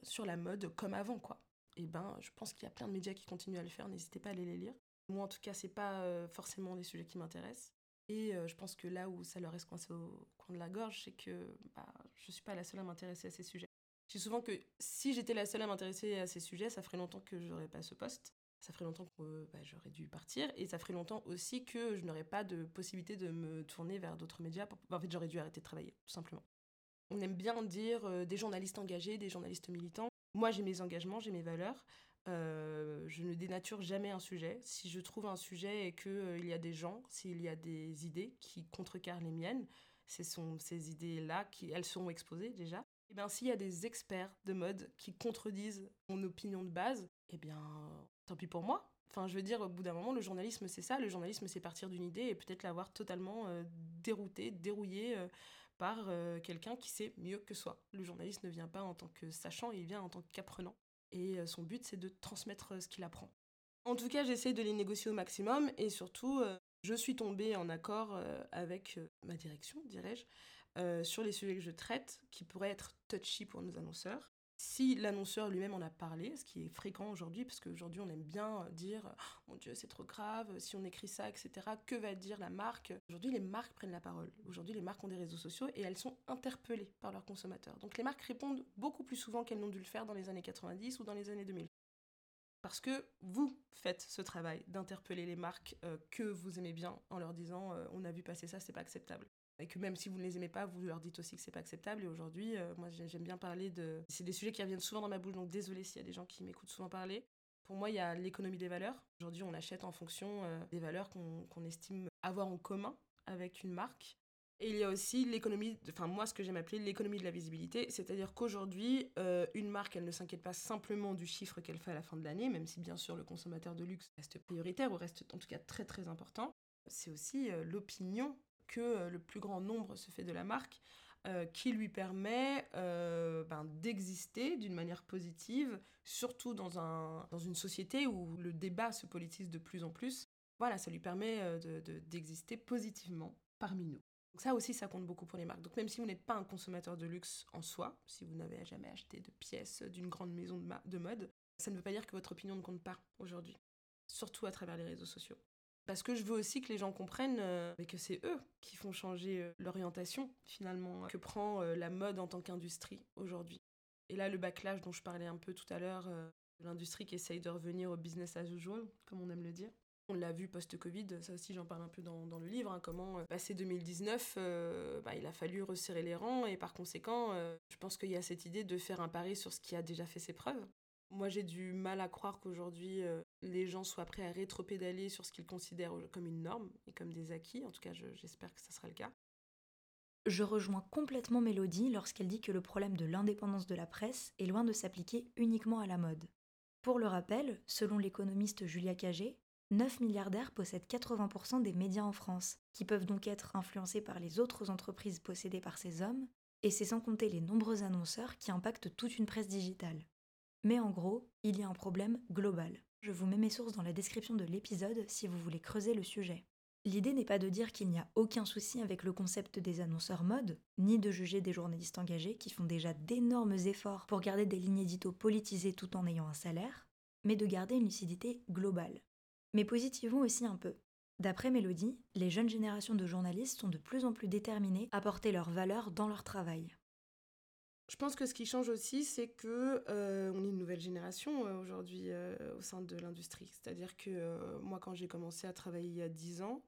C: sur la mode comme avant, quoi. Et ben, je pense qu'il y a plein de médias qui continuent à le faire, n'hésitez pas à aller les lire. Moi, en tout cas, c'est pas forcément des sujets qui m'intéressent. Et je pense que là où ça leur reste coincé au coin de la gorge, c'est que bah, je suis pas la seule à m'intéresser à ces sujets. Je dis souvent que si j'étais la seule à m'intéresser à ces sujets, ça ferait longtemps que j'aurais pas ce poste. Ça ferait longtemps que bah, j'aurais dû partir. Et ça ferait longtemps aussi que je n'aurais pas de possibilité de me tourner vers d'autres médias. En fait, j'aurais dû arrêter de travailler, tout simplement. On aime bien dire des journalistes engagés, des journalistes militants. Moi, j'ai mes engagements, j'ai mes valeurs. Euh, je ne dénature jamais un sujet. Si je trouve un sujet et qu'il euh, y a des gens, s'il y a des idées qui contrecarrent les miennes, ce sont ces idées-là qui elles seront exposées déjà. Et eh bien s'il y a des experts de mode qui contredisent mon opinion de base, eh bien tant pis pour moi. Enfin, je veux dire, au bout d'un moment, le journalisme, c'est ça. Le journalisme, c'est partir d'une idée et peut-être l'avoir totalement euh, dérouté, dérouillé par quelqu'un qui sait mieux que soi. Le journaliste ne vient pas en tant que sachant, il vient en tant qu'apprenant et euh, son but c'est de transmettre euh, ce qu'il apprend. En tout cas, j'essaie de les négocier au maximum et surtout, euh, je suis tombée en accord avec ma direction, dirais-je, sur les sujets que je traite qui pourraient être touchy pour nos annonceurs. Si l'annonceur lui-même en a parlé, ce qui est fréquent aujourd'hui, parce qu'aujourd'hui on aime bien dire mon Dieu c'est trop grave, si on écrit ça, etc. Que va dire la marque? Aujourd'hui les marques prennent la parole. Aujourd'hui les marques ont des réseaux sociaux et elles sont interpellées par leurs consommateurs. Donc les marques répondent beaucoup plus souvent qu'elles n'ont dû le faire dans les années 90 ou dans les années 2000. Parce que vous faites ce travail d'interpeller les marques euh, que vous aimez bien en leur disant euh, on a vu passer ça, c'est pas acceptable et que même si vous ne les aimez pas, vous leur dites aussi que c'est pas acceptable. Et aujourd'hui, euh, moi j'aime bien parler de. C'est des sujets qui reviennent souvent dans ma bouche, donc désolé s'il y a des gens qui m'écoutent souvent parler. Pour moi, il y a l'économie des valeurs. Aujourd'hui, on achète en fonction euh, des valeurs qu'on estime avoir en commun avec une marque. Et il y a aussi l'économie, enfin moi ce que j'aime appeler l'économie de la visibilité, c'est-à-dire qu'aujourd'hui, euh, une marque, elle ne s'inquiète pas simplement du chiffre qu'elle fait à la fin de l'année, même si bien sûr le consommateur de luxe reste prioritaire ou reste en tout cas très très important. C'est aussi l'opinion que euh, le plus grand nombre se fait de la marque, euh, qui lui permet euh, ben, d'exister d'une manière positive, surtout dans, un, dans une société où le débat se politise de plus en plus. Voilà, ça lui permet d'exister de, positivement parmi nous. Donc ça aussi, ça compte beaucoup pour les marques. Donc même si vous n'êtes pas un consommateur de luxe en soi, si vous n'avez jamais acheté de pièces d'une grande maison de, de mode, ça ne veut pas dire que votre opinion ne compte pas aujourd'hui, surtout à travers les réseaux sociaux. Parce que je veux aussi que les gens comprennent euh, que c'est eux qui font changer euh, l'orientation, finalement, que prend euh, la mode en tant qu'industrie aujourd'hui. Et là, le backlash dont je parlais un peu tout à l'heure, l'industrie qui essaye de revenir au business as usual, comme on aime le dire. On l'a vu post-Covid, ça aussi j'en parle un peu dans, le livre, hein, comment passé 2019, bah, il a fallu resserrer les rangs et par conséquent, je pense qu'il y a cette idée de faire un pari sur ce qui a déjà fait ses preuves. Moi, j'ai du mal à croire qu'aujourd'hui, euh, les gens soient prêts à rétro-pédaler sur ce qu'ils considèrent comme une norme et comme des acquis. En tout cas, j'espère que ça sera le cas.
A: Je rejoins complètement Mélodie lorsqu'elle dit que le problème de l'indépendance de la presse est loin de s'appliquer uniquement à la mode. Pour le rappel, selon l'économiste Julia Cagé, 9 milliardaires possèdent 80% des médias en France, qui peuvent donc être influencés par les autres entreprises possédées par ces hommes, et c'est sans compter les nombreux annonceurs qui impactent toute une presse digitale. Mais en gros, il y a un problème global. Je vous mets mes sources dans la description de l'épisode si vous voulez creuser le sujet. L'idée n'est pas de dire qu'il n'y a aucun souci avec le concept des annonceurs mode, ni de juger des journalistes engagés qui font déjà d'énormes efforts pour garder des lignes édito politisées tout en ayant un salaire, mais de garder une lucidité globale. Mais positivons aussi un peu. D'après Mélodie, les jeunes générations de journalistes sont de plus en plus déterminées à porter leurs valeurs dans leur travail.
C: Je pense que ce qui change aussi, c'est que euh, on est une nouvelle génération euh, aujourd'hui euh, au sein de l'industrie. C'est-à-dire que moi, quand j'ai commencé à travailler il y a 10 ans,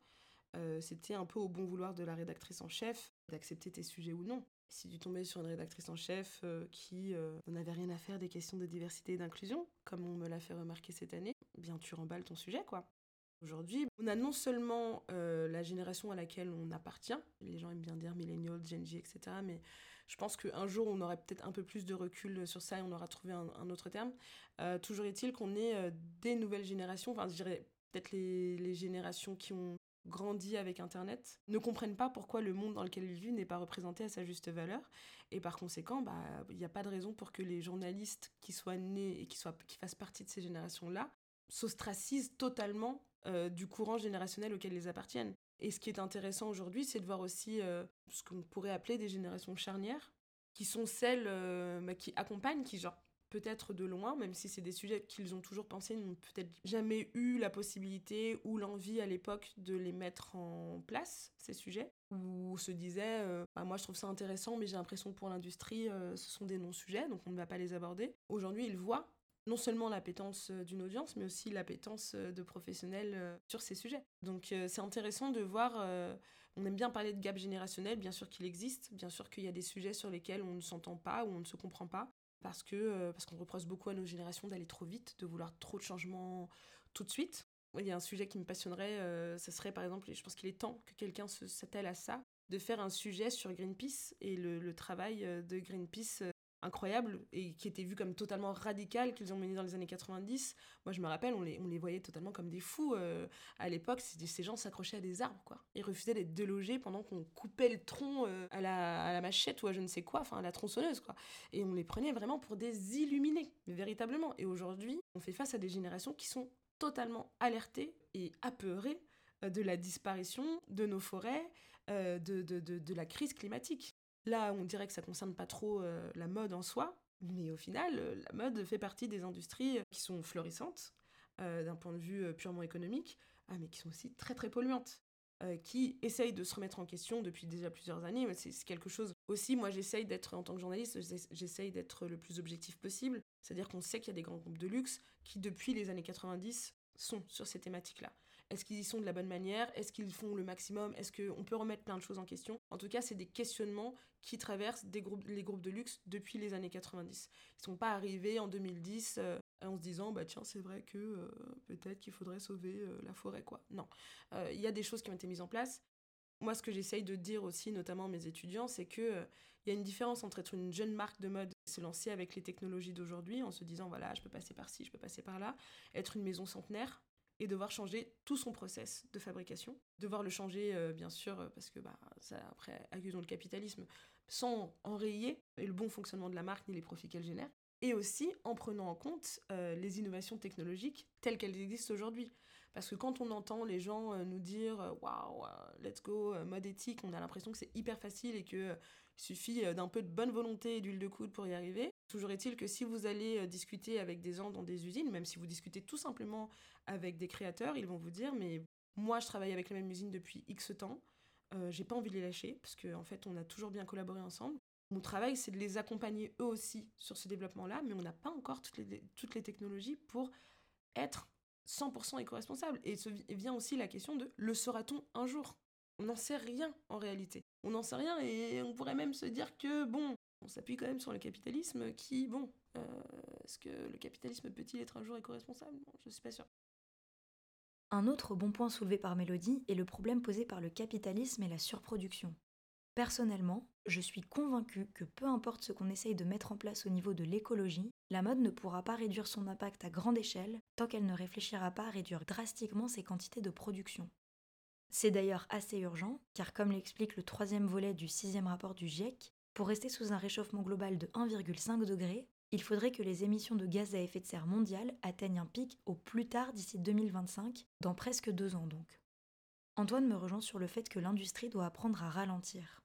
C: c'était un peu au bon vouloir de la rédactrice en chef d'accepter tes sujets ou non. Si tu tombais sur une rédactrice en chef qui n'avait rien à faire des questions de diversité et d'inclusion, comme on me l'a fait remarquer cette année, bien tu remballes ton sujet, quoi. Aujourd'hui, on a non seulement la génération à laquelle on appartient, les gens aiment bien dire millennials, Gen Z, etc., mais je pense qu'un jour, on aurait peut-être un peu plus de recul sur ça et on aura trouvé un, autre terme. Euh, toujours est-il qu'on est euh, des nouvelles générations, enfin, je dirais peut-être les, générations qui ont grandi avec Internet, ne comprennent pas pourquoi le monde dans lequel ils vivent n'est pas représenté à sa juste valeur. Et par conséquent, bah, il n'y a pas de raison pour que les journalistes qui soient nés et qui, soient, qui fassent partie de ces générations-là s'ostracisent totalement euh, du courant générationnel auquel ils appartiennent. Et ce qui est intéressant aujourd'hui, c'est de voir aussi euh, ce qu'on pourrait appeler des générations charnières, qui sont celles euh, bah, qui accompagnent, qui genre peut-être de loin, même si c'est des sujets qu'ils ont toujours pensé, n'ont peut-être jamais eu la possibilité ou l'envie à l'époque de les mettre en place, ces sujets, ou se disaient, bah, moi je trouve ça intéressant, mais j'ai l'impression que pour l'industrie, ce sont des non-sujets, donc on ne va pas les aborder. Aujourd'hui, ils voient non seulement l'appétence euh, d'une audience, mais aussi l'appétence euh, de professionnels euh, sur ces sujets. Donc c'est intéressant de voir, on aime bien parler de gap générationnel, bien sûr qu'il existe, bien sûr qu'il y a des sujets sur lesquels on ne s'entend pas ou on ne se comprend pas, parce que parce qu'on reproche beaucoup à nos générations d'aller trop vite, de vouloir trop de changements tout de suite. Il y a un sujet qui me passionnerait, ce serait par exemple, je pense qu'il est temps que quelqu'un s'attelle à ça, de faire un sujet sur Greenpeace et le travail de Greenpeace incroyable et qui était vu comme totalement radical qu'ils ont mené dans les années 90. Moi, je me rappelle, on les, on les voyait totalement comme des fous. Euh, à l'époque, ces gens s'accrochaient à des arbres, quoi. Ils refusaient d'être délogés pendant qu'on coupait le tronc euh, à, la, à, la, machette ou à je ne sais quoi, enfin à la tronçonneuse, quoi. Et on les prenait vraiment pour des illuminés, véritablement. Et aujourd'hui, on fait face à des générations qui sont totalement alertées et apeurées euh, de la disparition de nos forêts, de, de, de, de la crise climatique. Là, on dirait que ça concerne pas trop euh, la mode en soi, mais au final, euh, la mode fait partie des industries euh, qui sont florissantes d'un point de vue purement économique, ah, mais qui sont aussi très très polluantes. qui essayent de se remettre en question depuis déjà plusieurs années. C'est quelque chose aussi, moi j'essaye d'être, en tant que journaliste, j'essaye d'être le plus objectif possible. C'est-à-dire qu'on sait qu'il y a des grands groupes de luxe qui, depuis les années 90, sont sur ces thématiques-là. Est-ce qu'ils y sont de la bonne manière Est-ce qu'ils font le maximum Est-ce qu'on peut remettre plein de choses en question En tout cas, c'est des questionnements qui traversent les groupes de luxe depuis les années 90. Ils ne sont pas arrivés en 2010 euh, en se disant bah tiens c'est vrai que euh, peut-être qu'il faudrait sauver euh, la forêt. Non, il y a des choses qui ont été mises en place. Moi, ce que j'essaye de dire aussi, notamment à mes étudiants, c'est que il y a une différence entre être une jeune marque de mode, se lancer avec les technologies d'aujourd'hui en se disant voilà je peux passer par ci, je peux passer par là, être une maison centenaire et devoir changer tout son process de fabrication, devoir le changer euh, bien sûr euh, parce que bah ça après accusons le capitalisme sans enrayer le bon fonctionnement de la marque ni les profits qu'elle génère et aussi en prenant en compte euh, les innovations technologiques telles qu'elles existent aujourd'hui. Parce que quand on entend les gens nous dire waouh, let's go, mode éthique, on a l'impression que c'est hyper facile et qu'il suffit d'un peu de bonne volonté et d'huile de coude pour y arriver. Toujours est-il que si vous allez euh, discuter avec des gens dans des usines, même si vous discutez tout simplement avec des créateurs, ils vont vous dire mais moi je travaille avec la même usine depuis X temps, euh, j'ai pas envie de les lâcher parce qu'en en fait on a toujours bien collaboré ensemble. Mon travail c'est de les accompagner eux aussi sur ce développement-là, mais on n'a pas encore toutes les, technologies pour être 100% éco-responsable. Et, et vient aussi la question de le sera-t-on un jour? On n'en sait rien en réalité. On n'en sait rien et on pourrait même se dire que bon, on s'appuie quand même sur le capitalisme qui, bon, euh, est-ce que le capitalisme peut-il être un jour éco-responsable? Je ne suis pas sûre.
A: Un autre bon point soulevé par Mélodie est le problème posé par le capitalisme et la surproduction. Personnellement, je suis convaincue que peu importe ce qu'on essaye de mettre en place au niveau de l'écologie, la mode ne pourra pas réduire son impact à grande échelle tant qu'elle ne réfléchira pas à réduire drastiquement ses quantités de production. C'est d'ailleurs assez urgent, car comme l'explique le troisième volet du sixième rapport du GIEC, pour rester sous un réchauffement global de 1,5 degré, il faudrait que les émissions de gaz à effet de serre mondiales atteignent un pic au plus tard d'ici 2025, dans presque deux ans donc. Antoine me rejoint sur le fait que l'industrie doit apprendre à ralentir.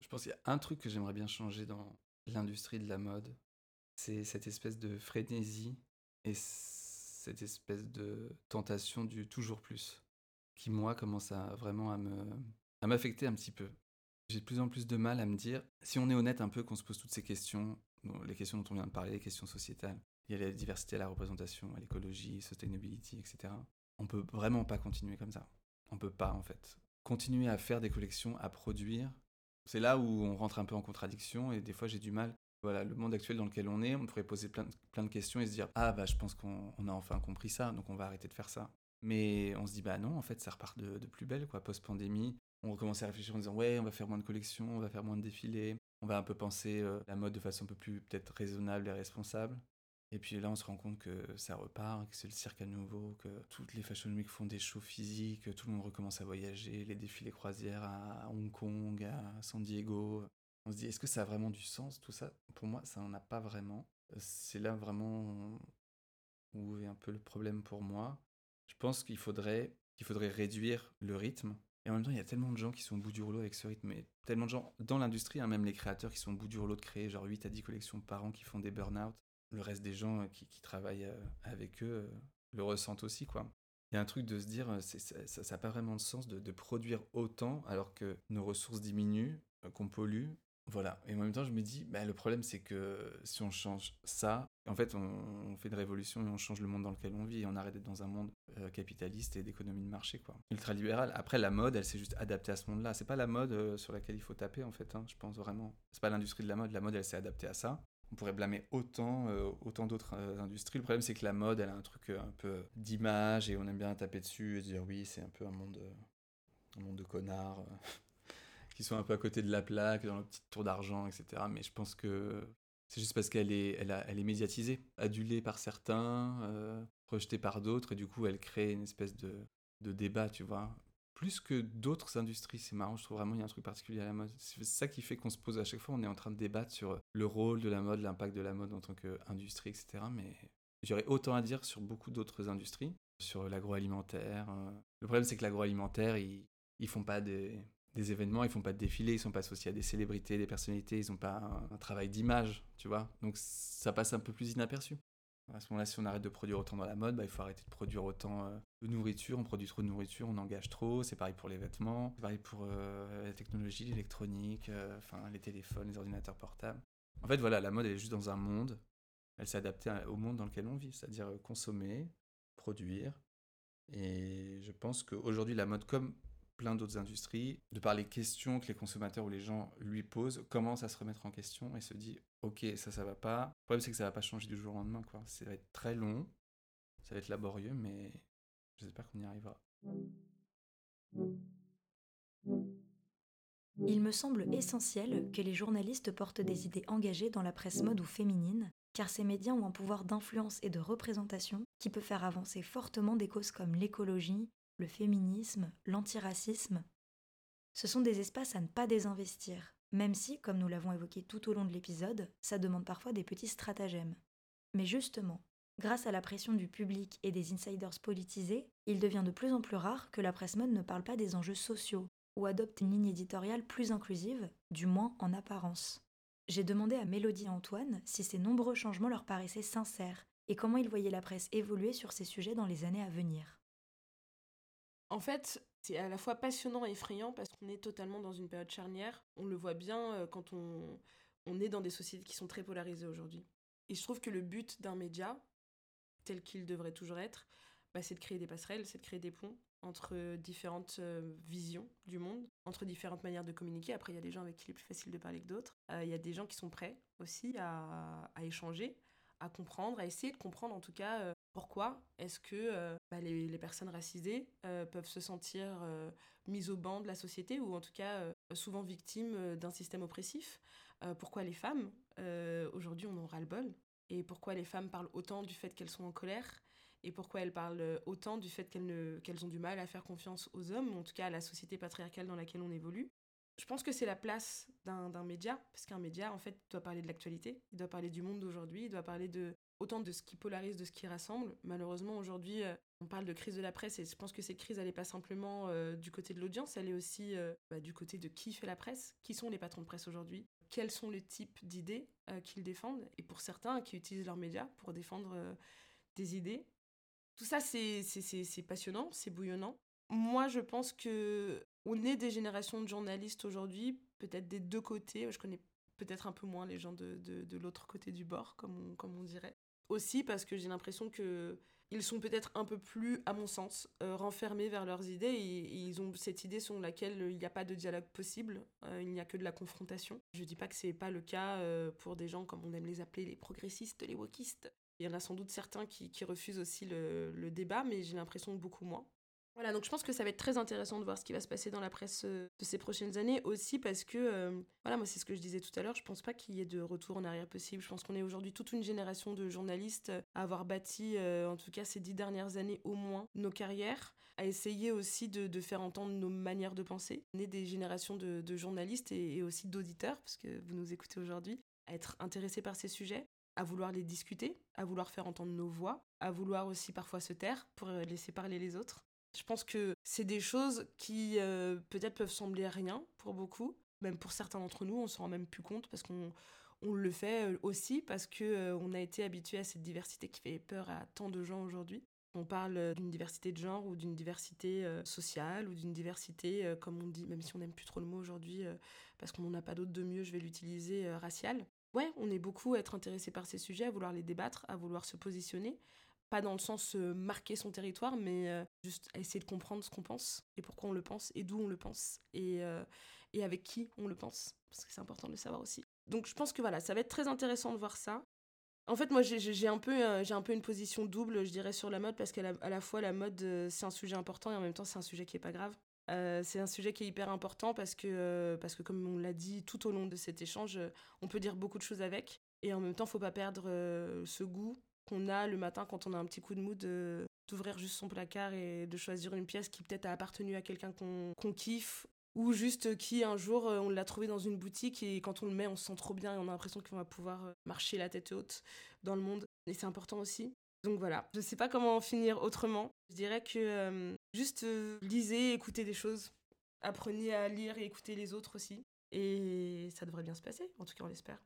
B: Je pense qu'il y a un truc que j'aimerais bien changer dans l'industrie de la mode, c'est cette espèce de frénésie et cette espèce de tentation du toujours plus, qui moi commence à vraiment à m'affecter un petit peu. J'ai de plus en plus de mal à me dire, si on est honnête un peu, qu'on se pose toutes ces questions, les questions dont on vient de parler, les questions sociétales, il y a la diversité, la représentation, l'écologie, sustainability, etc. On peut vraiment pas continuer comme ça. On peut pas, en fait. Continuer à faire des collections, à produire, c'est là où on rentre un peu en contradiction et des fois j'ai du mal voilà, le monde actuel dans lequel on est, on pourrait poser plein de, questions et se dire Ah, bah, je pense qu'on a enfin compris ça, donc on va arrêter de faire ça. Mais on se dit Bah non, en fait, ça repart de plus belle, quoi. Post-pandémie, on recommence à réfléchir en disant Ouais, on va faire moins de collections, on va faire moins de défilés, on va un peu penser euh, la mode de façon un peu plus peut-être raisonnable et responsable. Et puis là, on se rend compte que ça repart, que c'est le cirque à nouveau, que toutes les fashion week font des shows physiques, que tout le monde recommence à voyager, les défilés croisières à Hong Kong, à San Diego. On se dit, est-ce que ça a vraiment du sens tout ça? Pour moi, ça n'en a pas vraiment. C'est là vraiment où est un peu le problème pour moi. Je pense qu'il faudrait, qu'il faudrait réduire le rythme. Et en même temps, il y a tellement de gens qui sont au bout du rouleau avec ce rythme. Et tellement de gens dans l'industrie, hein, même les créateurs qui sont au bout du rouleau de créer genre 8 à 10 collections par an qui font des burn-out le reste des gens qui, travaillent euh, avec eux euh, le ressentent aussi, quoi. Il y a un truc de se dire, euh, ça n'a pas vraiment de sens de, produire autant alors que nos ressources diminuent, qu'on pollue. Voilà. Et en même temps, je me dis, bah, le problème, c'est que si on change ça, en fait, on, fait une révolution et on change le monde dans lequel on vit et on arrête d'être dans un monde capitaliste et d'économie de marché, quoi. Ultralibéral. Après, la mode, elle s'est juste adaptée à ce monde-là. C'est pas la mode sur laquelle il faut taper, en fait, hein, je pense vraiment. C'est pas l'industrie de la mode. La mode, elle s'est adaptée à ça on pourrait blâmer autant, euh, autant d'autres euh, industries. Le problème, c'est que la mode, elle a un truc euh, un peu d'image et on aime bien taper dessus et dire oui, c'est un peu un monde, un monde de connards qui sont un peu à côté de la plaque, dans leur petite tour d'argent, etc. Mais je pense que c'est juste parce qu'elle est, elle, elle est médiatisée, adulée par certains, rejetée par d'autres, et du coup, elle crée une espèce de, de débat, tu vois plus que d'autres industries. C'est marrant, je trouve vraiment il y a un truc particulier à la mode. C'est ça qui fait qu'on se pose à chaque fois, on est en train de débattre sur le rôle de la mode, l'impact de la mode en tant qu'industrie, etc. Mais j'aurais autant à dire sur beaucoup d'autres industries, sur l'agroalimentaire. Euh. Le problème, c'est que l'agroalimentaire, ils, ils font pas des, des, événements, ils font pas de défilés, ils sont pas associés à des célébrités, des personnalités, ils ont pas un, un travail d'image, tu vois. Donc ça passe un peu plus inaperçu. À ce moment-là, si on arrête de produire autant dans la mode, bah, il faut arrêter de produire autant euh, de nourriture. On produit trop de nourriture, on engage trop. C'est pareil pour les vêtements, c'est pareil pour euh, la technologie, l'électronique, euh, enfin les téléphones, les ordinateurs portables. En fait, voilà, la mode, elle est juste dans un monde. Elle s'est adaptée au monde dans lequel on vit, c'est-à-dire consommer, produire. Et je pense qu'aujourd'hui, la mode, comme plein d'autres industries, de par les questions que les consommateurs ou les gens lui posent, commence à se remettre en question et se dit ok ça ça va pas. Le problème c'est que ça va pas changer du jour au lendemain quoi. Ça va être très long, ça va être laborieux mais j'espère qu'on y arrivera.
A: Il me semble essentiel que les journalistes portent des idées engagées dans la presse mode ou féminine, car ces médias ont un pouvoir d'influence et de représentation qui peut faire avancer fortement des causes comme l'écologie, le féminisme, l'antiracisme, ce sont des espaces à ne pas désinvestir, même si, comme nous l'avons évoqué tout au long de l'épisode, ça demande parfois des petits stratagèmes. Mais justement, grâce à la pression du public et des insiders politisés, il devient de plus en plus rare que la presse mode ne parle pas des enjeux sociaux ou adopte une ligne éditoriale plus inclusive, du moins en apparence. J'ai demandé à Mélodie et Antoine si ces nombreux changements leur paraissaient sincères et comment ils voyaient la presse évoluer sur ces sujets dans les années à venir.
C: En fait, c'est à la fois passionnant et effrayant parce qu'on est totalement dans une période charnière. On le voit bien euh, quand on, on est dans des sociétés qui sont très polarisées aujourd'hui. Et je trouve que le but d'un média, tel qu'il devrait toujours être, bah, c'est de créer des passerelles, c'est de créer des ponts entre différentes euh, visions du monde, entre différentes manières de communiquer. Après, il y a des gens avec qui il est plus facile de parler que d'autres. Euh, il y a des gens qui sont prêts aussi à, à, échanger, à comprendre, à essayer de comprendre en tout cas pourquoi est-ce que euh, bah, les, personnes racisées euh, peuvent se sentir euh, mises au banc de la société ou en tout cas souvent victimes d'un système oppressif? Pourquoi les femmes, aujourd'hui, on en ras-le-bol? Et pourquoi les femmes parlent autant du fait qu'elles sont en colère? Et pourquoi elles parlent autant du fait qu'elles qu'elles ont du mal à faire confiance aux hommes, ou en tout cas à la société patriarcale dans laquelle on évolue? Je pense que c'est la place d'un média, parce qu'un média, en fait, doit parler de l'actualité, il doit parler du monde d'aujourd'hui, il doit parler de, autant de ce qui polarise, de ce qui rassemble. Malheureusement, aujourd'hui, euh, on parle de crise de la presse et je pense que cette crise, elle n'est pas simplement euh, du côté de l'audience, elle est aussi euh, bah, du côté de qui fait la presse, qui sont les patrons de presse aujourd'hui, quels sont les types d'idées qu'ils défendent, et pour certains qui utilisent leurs médias pour défendre des idées. Tout ça, c'est passionnant, c'est bouillonnant. Moi, je pense que on est des générations de journalistes aujourd'hui, peut-être des deux côtés. Je connais peut-être un peu moins les gens de, l'autre côté du bord, comme on dirait aussi parce que j'ai l'impression que ils sont peut-être un peu plus, à mon sens, euh, renfermés vers leurs idées et, ils ont cette idée selon laquelle il n'y a pas de dialogue possible, euh, il n'y a que de la confrontation. Je ne dis pas que ce n'est pas le cas euh, pour des gens comme on aime les appeler les progressistes, les wokistes. Il y en a sans doute certains qui, refusent aussi le débat, mais j'ai l'impression beaucoup moins. Voilà, donc je pense que ça va être très intéressant de voir ce qui va se passer dans la presse euh, de ces prochaines années aussi parce que, euh, voilà, moi c'est ce que je disais tout à l'heure, je pense pas qu'il y ait de retour en arrière possible. Je pense qu'on est aujourd'hui toute une génération de journalistes à avoir bâti, euh, en tout cas ces dix dernières années au moins, nos carrières, à essayer aussi de, faire entendre nos manières de penser. On est des générations de, journalistes et, et aussi d'auditeurs, parce que vous nous écoutez aujourd'hui, à être intéressés par ces sujets à vouloir les discuter, à vouloir faire entendre nos voix, à vouloir aussi parfois se taire pour laisser parler les autres. Je pense que c'est des choses qui euh, peut-être peuvent sembler rien pour beaucoup, même pour certains d'entre nous, on s'en rend même plus compte parce qu'on on le fait euh, aussi parce que euh, on a été habitué à cette diversité qui fait peur à tant de gens aujourd'hui. On parle d'une diversité de genre ou d'une diversité sociale ou d'une diversité, comme on dit, même si on n'aime plus trop le mot aujourd'hui, parce qu'on n'en a pas d'autre de mieux, je vais l'utiliser, raciale. Ouais, on est beaucoup à être intéressé par ces sujets, à vouloir les débattre, à vouloir se positionner pas dans le sens euh, marquer son territoire, mais euh, juste essayer de comprendre ce qu'on pense et pourquoi on le pense et d'où on le pense et, euh, et avec qui on le pense, parce que c'est important de le savoir aussi. Donc je pense que voilà, ça va être très intéressant de voir ça. En fait, moi, j'ai un, peu, j'ai un peu une position double, je dirais, sur la mode, parce qu'à la, fois, la mode, c'est un sujet important et en même temps, c'est un sujet qui est pas grave. c'est un sujet qui est hyper important parce que, parce que comme on l'a dit tout au long de cet échange, on peut dire beaucoup de choses avec. Et en même temps, faut pas perdre ce goût qu'on a le matin quand on a un petit coup de mood d'ouvrir juste son placard et de choisir une pièce qui peut-être a appartenu à quelqu'un qu'on kiffe ou juste qui un jour euh, on l'a trouvé dans une boutique et quand on le met on se sent trop bien et on a l'impression qu'on va pouvoir euh, marcher la tête haute dans le monde et c'est important aussi. Donc voilà, je sais pas comment finir autrement. Je dirais que euh, juste lisez, écoutez des choses, apprenez à lire et écouter les autres aussi et ça devrait bien se passer, en tout cas on l'espère.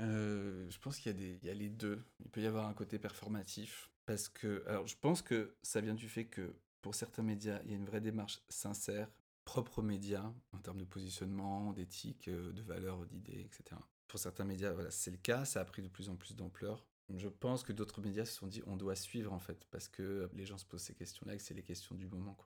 B: Euh, je pense qu'il y, a les deux. Il peut y avoir un côté performatif. Parce que, alors je pense que ça vient du fait que pour certains médias, il y a une vraie démarche sincère, propre aux médias, en termes de positionnement, d'éthique, euh, de valeurs, d'idées, etc. Pour certains médias, voilà, c'est le cas, ça a pris de plus en plus d'ampleur. Je pense que d'autres médias se sont dit on doit suivre en fait, parce que les gens se posent ces questions-là et que c'est les questions du moment.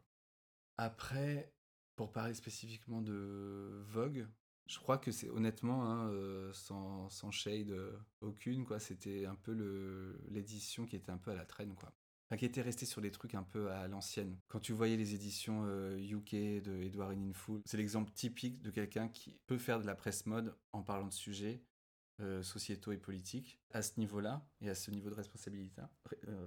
B: Après, pour parler spécifiquement de Vogue, je crois que c'est honnêtement, hein, euh, sans, shade euh, aucune, quoi. C'était un peu l'édition qui était un peu à la traîne, quoi. Qui était restée sur les trucs un peu à l'ancienne. Quand tu voyais les éditions UK euh, de Edward Full, c'est l'exemple typique de quelqu'un qui peut faire de la presse mode en parlant de sujets sociétaux et politiques à ce niveau-là et à ce niveau de responsabilité,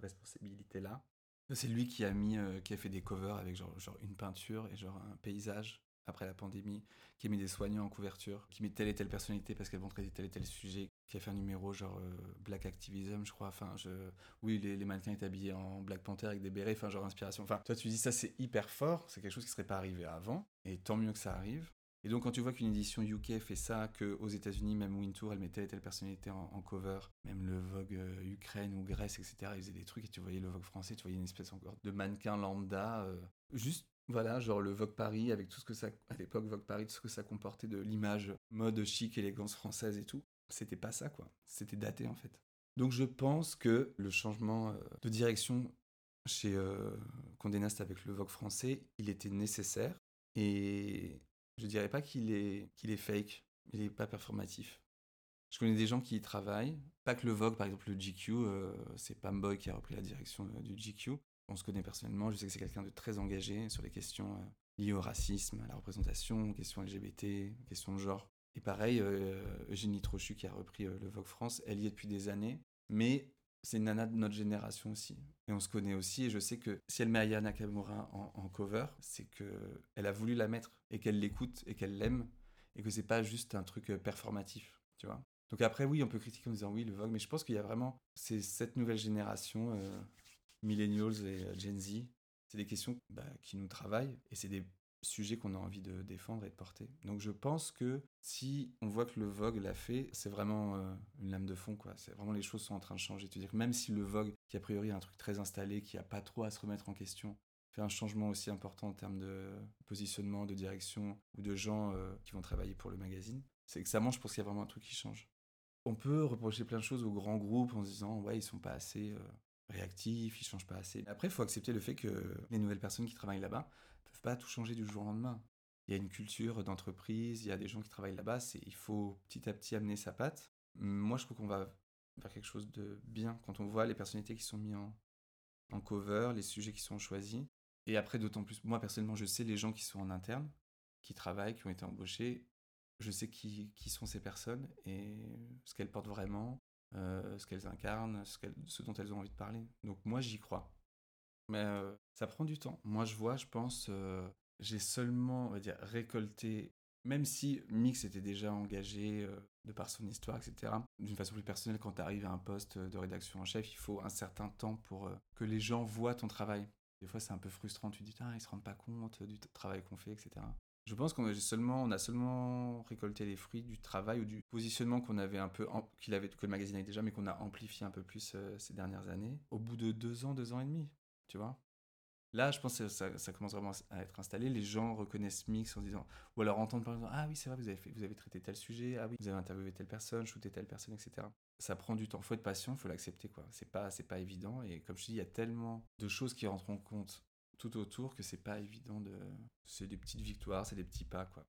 B: responsabilité là. C'est lui qui a mis, qui a fait des covers avec genre une peinture et genre un paysage après la pandémie, qui met des soignants en couverture, qui met telle et telle personnalité parce qu'elles vont traiter tel et tel sujet, qui a fait un numéro genre euh, Black Activism, je crois. Enfin, oui, les, mannequins étaient habillés en Black Panther avec des bérets, enfin, genre inspiration. Enfin, toi, tu dis ça, c'est hyper fort, c'est quelque chose qui serait pas arrivé avant, et tant mieux que ça arrive. Et donc, quand tu vois qu'une édition UK fait ça, qu'aux États-Unis, même Wintour, elle met telle et telle personnalité en, cover, même le Vogue euh, Ukraine ou Grèce, etc., ils faisaient des trucs, et tu voyais le Vogue français, tu voyais une espèce encore de mannequin lambda, euh, juste voilà, genre le Vogue Paris, avec tout ce que ça, à l'époque, Vogue Paris, tout ce que ça comportait de l'image mode chic, élégance française et tout. C'était pas ça, quoi. C'était daté, en fait. Donc je pense que le changement euh, de direction chez euh, Condé Nast avec le Vogue français, il était nécessaire. Et je dirais pas qu'il est, qu'il est fake, il est pas performatif. Je connais des gens qui y travaillent. Pas que le Vogue, par exemple, le GQ, euh, c'est Pamboy qui a repris la direction du GQ on se connaît personnellement, je sais que c'est quelqu'un de très engagé sur les questions euh, liées au racisme, à la représentation, aux questions LGBT, aux questions de genre. Et pareil, euh, Eugénie Trochu qui a repris euh, le Vogue France, elle y est depuis des années, mais c'est une nana de notre génération aussi. Et on se connaît aussi, et je sais que si elle met Aya Nakamura en, cover, c'est qu'elle a voulu la mettre, et qu'elle l'écoute, et qu'elle l'aime, et que c'est pas juste un truc performatif, tu vois. Donc après, oui, on peut critiquer en disant oui, le Vogue, mais je pense qu'il y a vraiment, cette nouvelle génération, millennials et euh, Gen Z, c'est des questions bah, qui nous travaillent et c'est des sujets qu'on a envie de défendre et de porter. Donc je pense que si on voit que le Vogue l'a fait, c'est vraiment euh, une lame de fond. quoi. C'est vraiment les choses sont en train de changer. Tu dire même si le Vogue, qui a priori est un truc très installé, qui a pas trop à se remettre en question, fait un changement aussi important en termes de positionnement, de direction ou de gens euh, qui vont travailler pour le magazine, c'est que ça mange pour qu'il y a vraiment un truc qui change. On peut reprocher plein de choses aux grands groupes en se disant ouais ils sont pas assez réactifs, ils changent pas assez. Après, il faut accepter le fait que les nouvelles personnes qui travaillent là-bas peuvent pas tout changer du jour au lendemain. Il y a une culture d'entreprise, il y a des gens qui travaillent là-bas, il faut petit à petit amener sa patte. Moi, je trouve qu'on va faire quelque chose de bien quand on voit les personnalités qui sont mises en, en cover, les sujets qui sont choisis. Et après, d'autant plus, moi personnellement, je sais les gens qui sont en interne, qui travaillent, qui ont été embauchés. Je sais qui, qui sont ces personnes et ce qu'elles portent vraiment, euh, ce qu'elles incarnent, ce, ce, dont elles ont envie de parler. Donc moi, j'y crois. Mais euh, ça prend du temps. Moi, je vois, je pense, euh, j'ai seulement, on va dire, récolté, même si Mix était déjà engagé de par son histoire, etc. D'une façon plus personnelle, quand tu arrives à un poste de rédaction en chef, il faut un certain temps pour que les gens voient ton travail. Des fois, c'est un peu frustrant. Tu dis, ah, ils se rendent pas compte du travail qu'on fait, etc. Je pense qu'on a seulement, on a seulement récolté les fruits du travail ou du positionnement qu'on avait un peu, qu'il avait, que le magazine avait déjà, mais qu'on a amplifié un peu plus euh, ces dernières années. Au bout de deux ans, deux ans et demi, tu vois. Là, je pense que ça, commence vraiment à être installé. Les gens reconnaissent Mix en disant, ou alors entendent par exemple, ah oui, c'est vrai, vous avez, fait, vous avez traité tel sujet, ah oui, vous avez interviewé telle personne, shooté telle personne, etc. Ça prend du temps. Faut être patient, faut l'accepter, quoi. C'est pas, c'est pas évident. Et comme je dis, il y a tellement de choses qui rentrent en compte tout autour que c'est pas évident de. C'est des petites victoires, c'est des petits pas, quoi.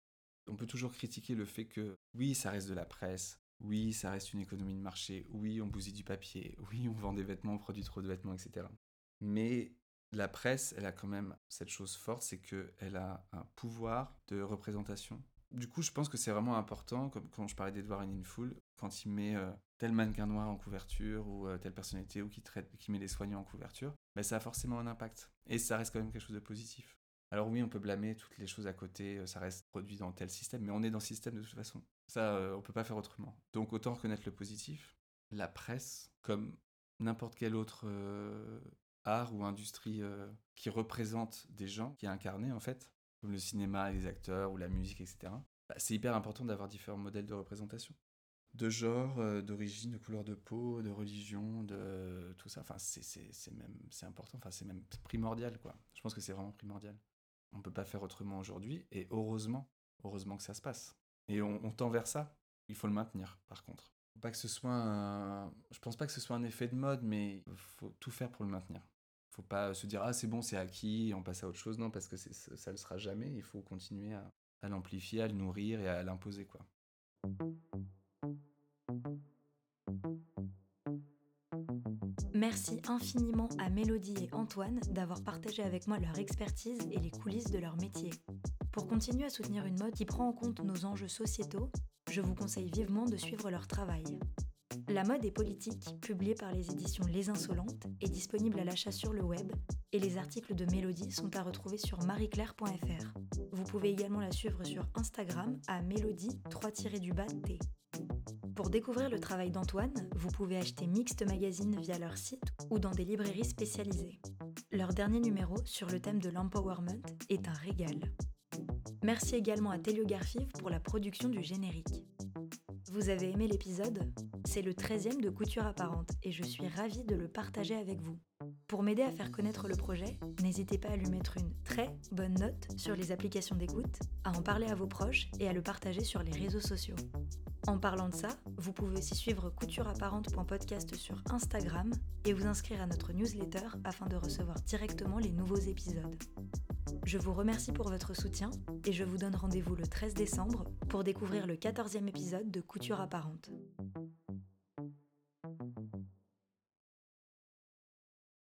B: On peut toujours critiquer le fait que, oui, ça reste de la presse, oui, ça reste une économie de marché, oui, on bousille du papier, oui, on vend des vêtements, on produit trop de vêtements, etc. Mais la presse, elle a quand même cette chose forte, c'est qu'elle a un pouvoir de représentation. Du coup, je pense que c'est vraiment important, comme quand je parlais d'Edouard Full, quand il met euh, tel mannequin noir en couverture ou euh, telle personnalité ou qui, met les soignants en couverture, ben, ça a forcément un impact. Et ça reste quand même quelque chose de positif. Alors oui, on peut blâmer toutes les choses à côté, euh, ça reste produit dans tel système, mais on est dans ce système de toute façon. Ça, on peut pas faire autrement. Donc autant reconnaître le positif. La presse, comme n'importe quel autre art ou industrie euh, qui représente des gens, qui est incarné en fait, comme le cinéma, les acteurs ou la musique, etc. Bah, c'est hyper important d'avoir différents modèles de représentation. De genre, euh, d'origine, de couleur de peau, de religion, de tout ça. Enfin, c'est même c'est important, enfin, c'est même primordial, quoi. Je pense que c'est vraiment primordial. On ne peut pas faire autrement aujourd'hui, et heureusement, heureusement que ça se passe. Et on, tend vers ça. Il faut le maintenir, par contre. Pas que ce soit un... Je pense pas que ce soit un effet de mode, mais il faut tout faire pour le maintenir faut pas se dire ah c'est bon c'est acquis on passe à autre chose non parce que ça le sera jamais il faut continuer à, à l'amplifier à le nourrir et à l'imposer quoi
A: Merci infiniment à Mélodie et Antoine d'avoir partagé avec moi leur expertise et les coulisses de leur métier. Pour continuer à soutenir une mode qui prend en compte nos enjeux sociétaux, je vous conseille vivement de suivre leur travail. La mode et politique, publiée par les éditions Les Insolentes, est disponible à l'achat sur le web et les articles de Mélodie sont à retrouver sur marieclaire.fr. Vous pouvez également la suivre sur Instagram à mélodie 3-t. Pour découvrir le travail d'Antoine, vous pouvez acheter Mixed Magazine via leur site ou dans des librairies spécialisées. Leur dernier numéro sur le thème de l'empowerment est un régal. Merci également à Telio Garfive pour la production du générique. Vous avez aimé l'épisode? C'est le 13e de Couture Apparente et je suis ravie de le partager avec vous. Pour m'aider à faire connaître le projet, n'hésitez pas à lui mettre une très bonne note sur les applications d'écoute, à en parler à vos proches et à le partager sur les réseaux sociaux. En parlant de ça, vous pouvez aussi suivre coutureapparente.podcast sur Instagram et vous inscrire à notre newsletter afin de recevoir directement les nouveaux épisodes. Je vous remercie pour votre soutien et je vous donne rendez-vous le 13 décembre pour découvrir le 14e épisode de Couture apparente.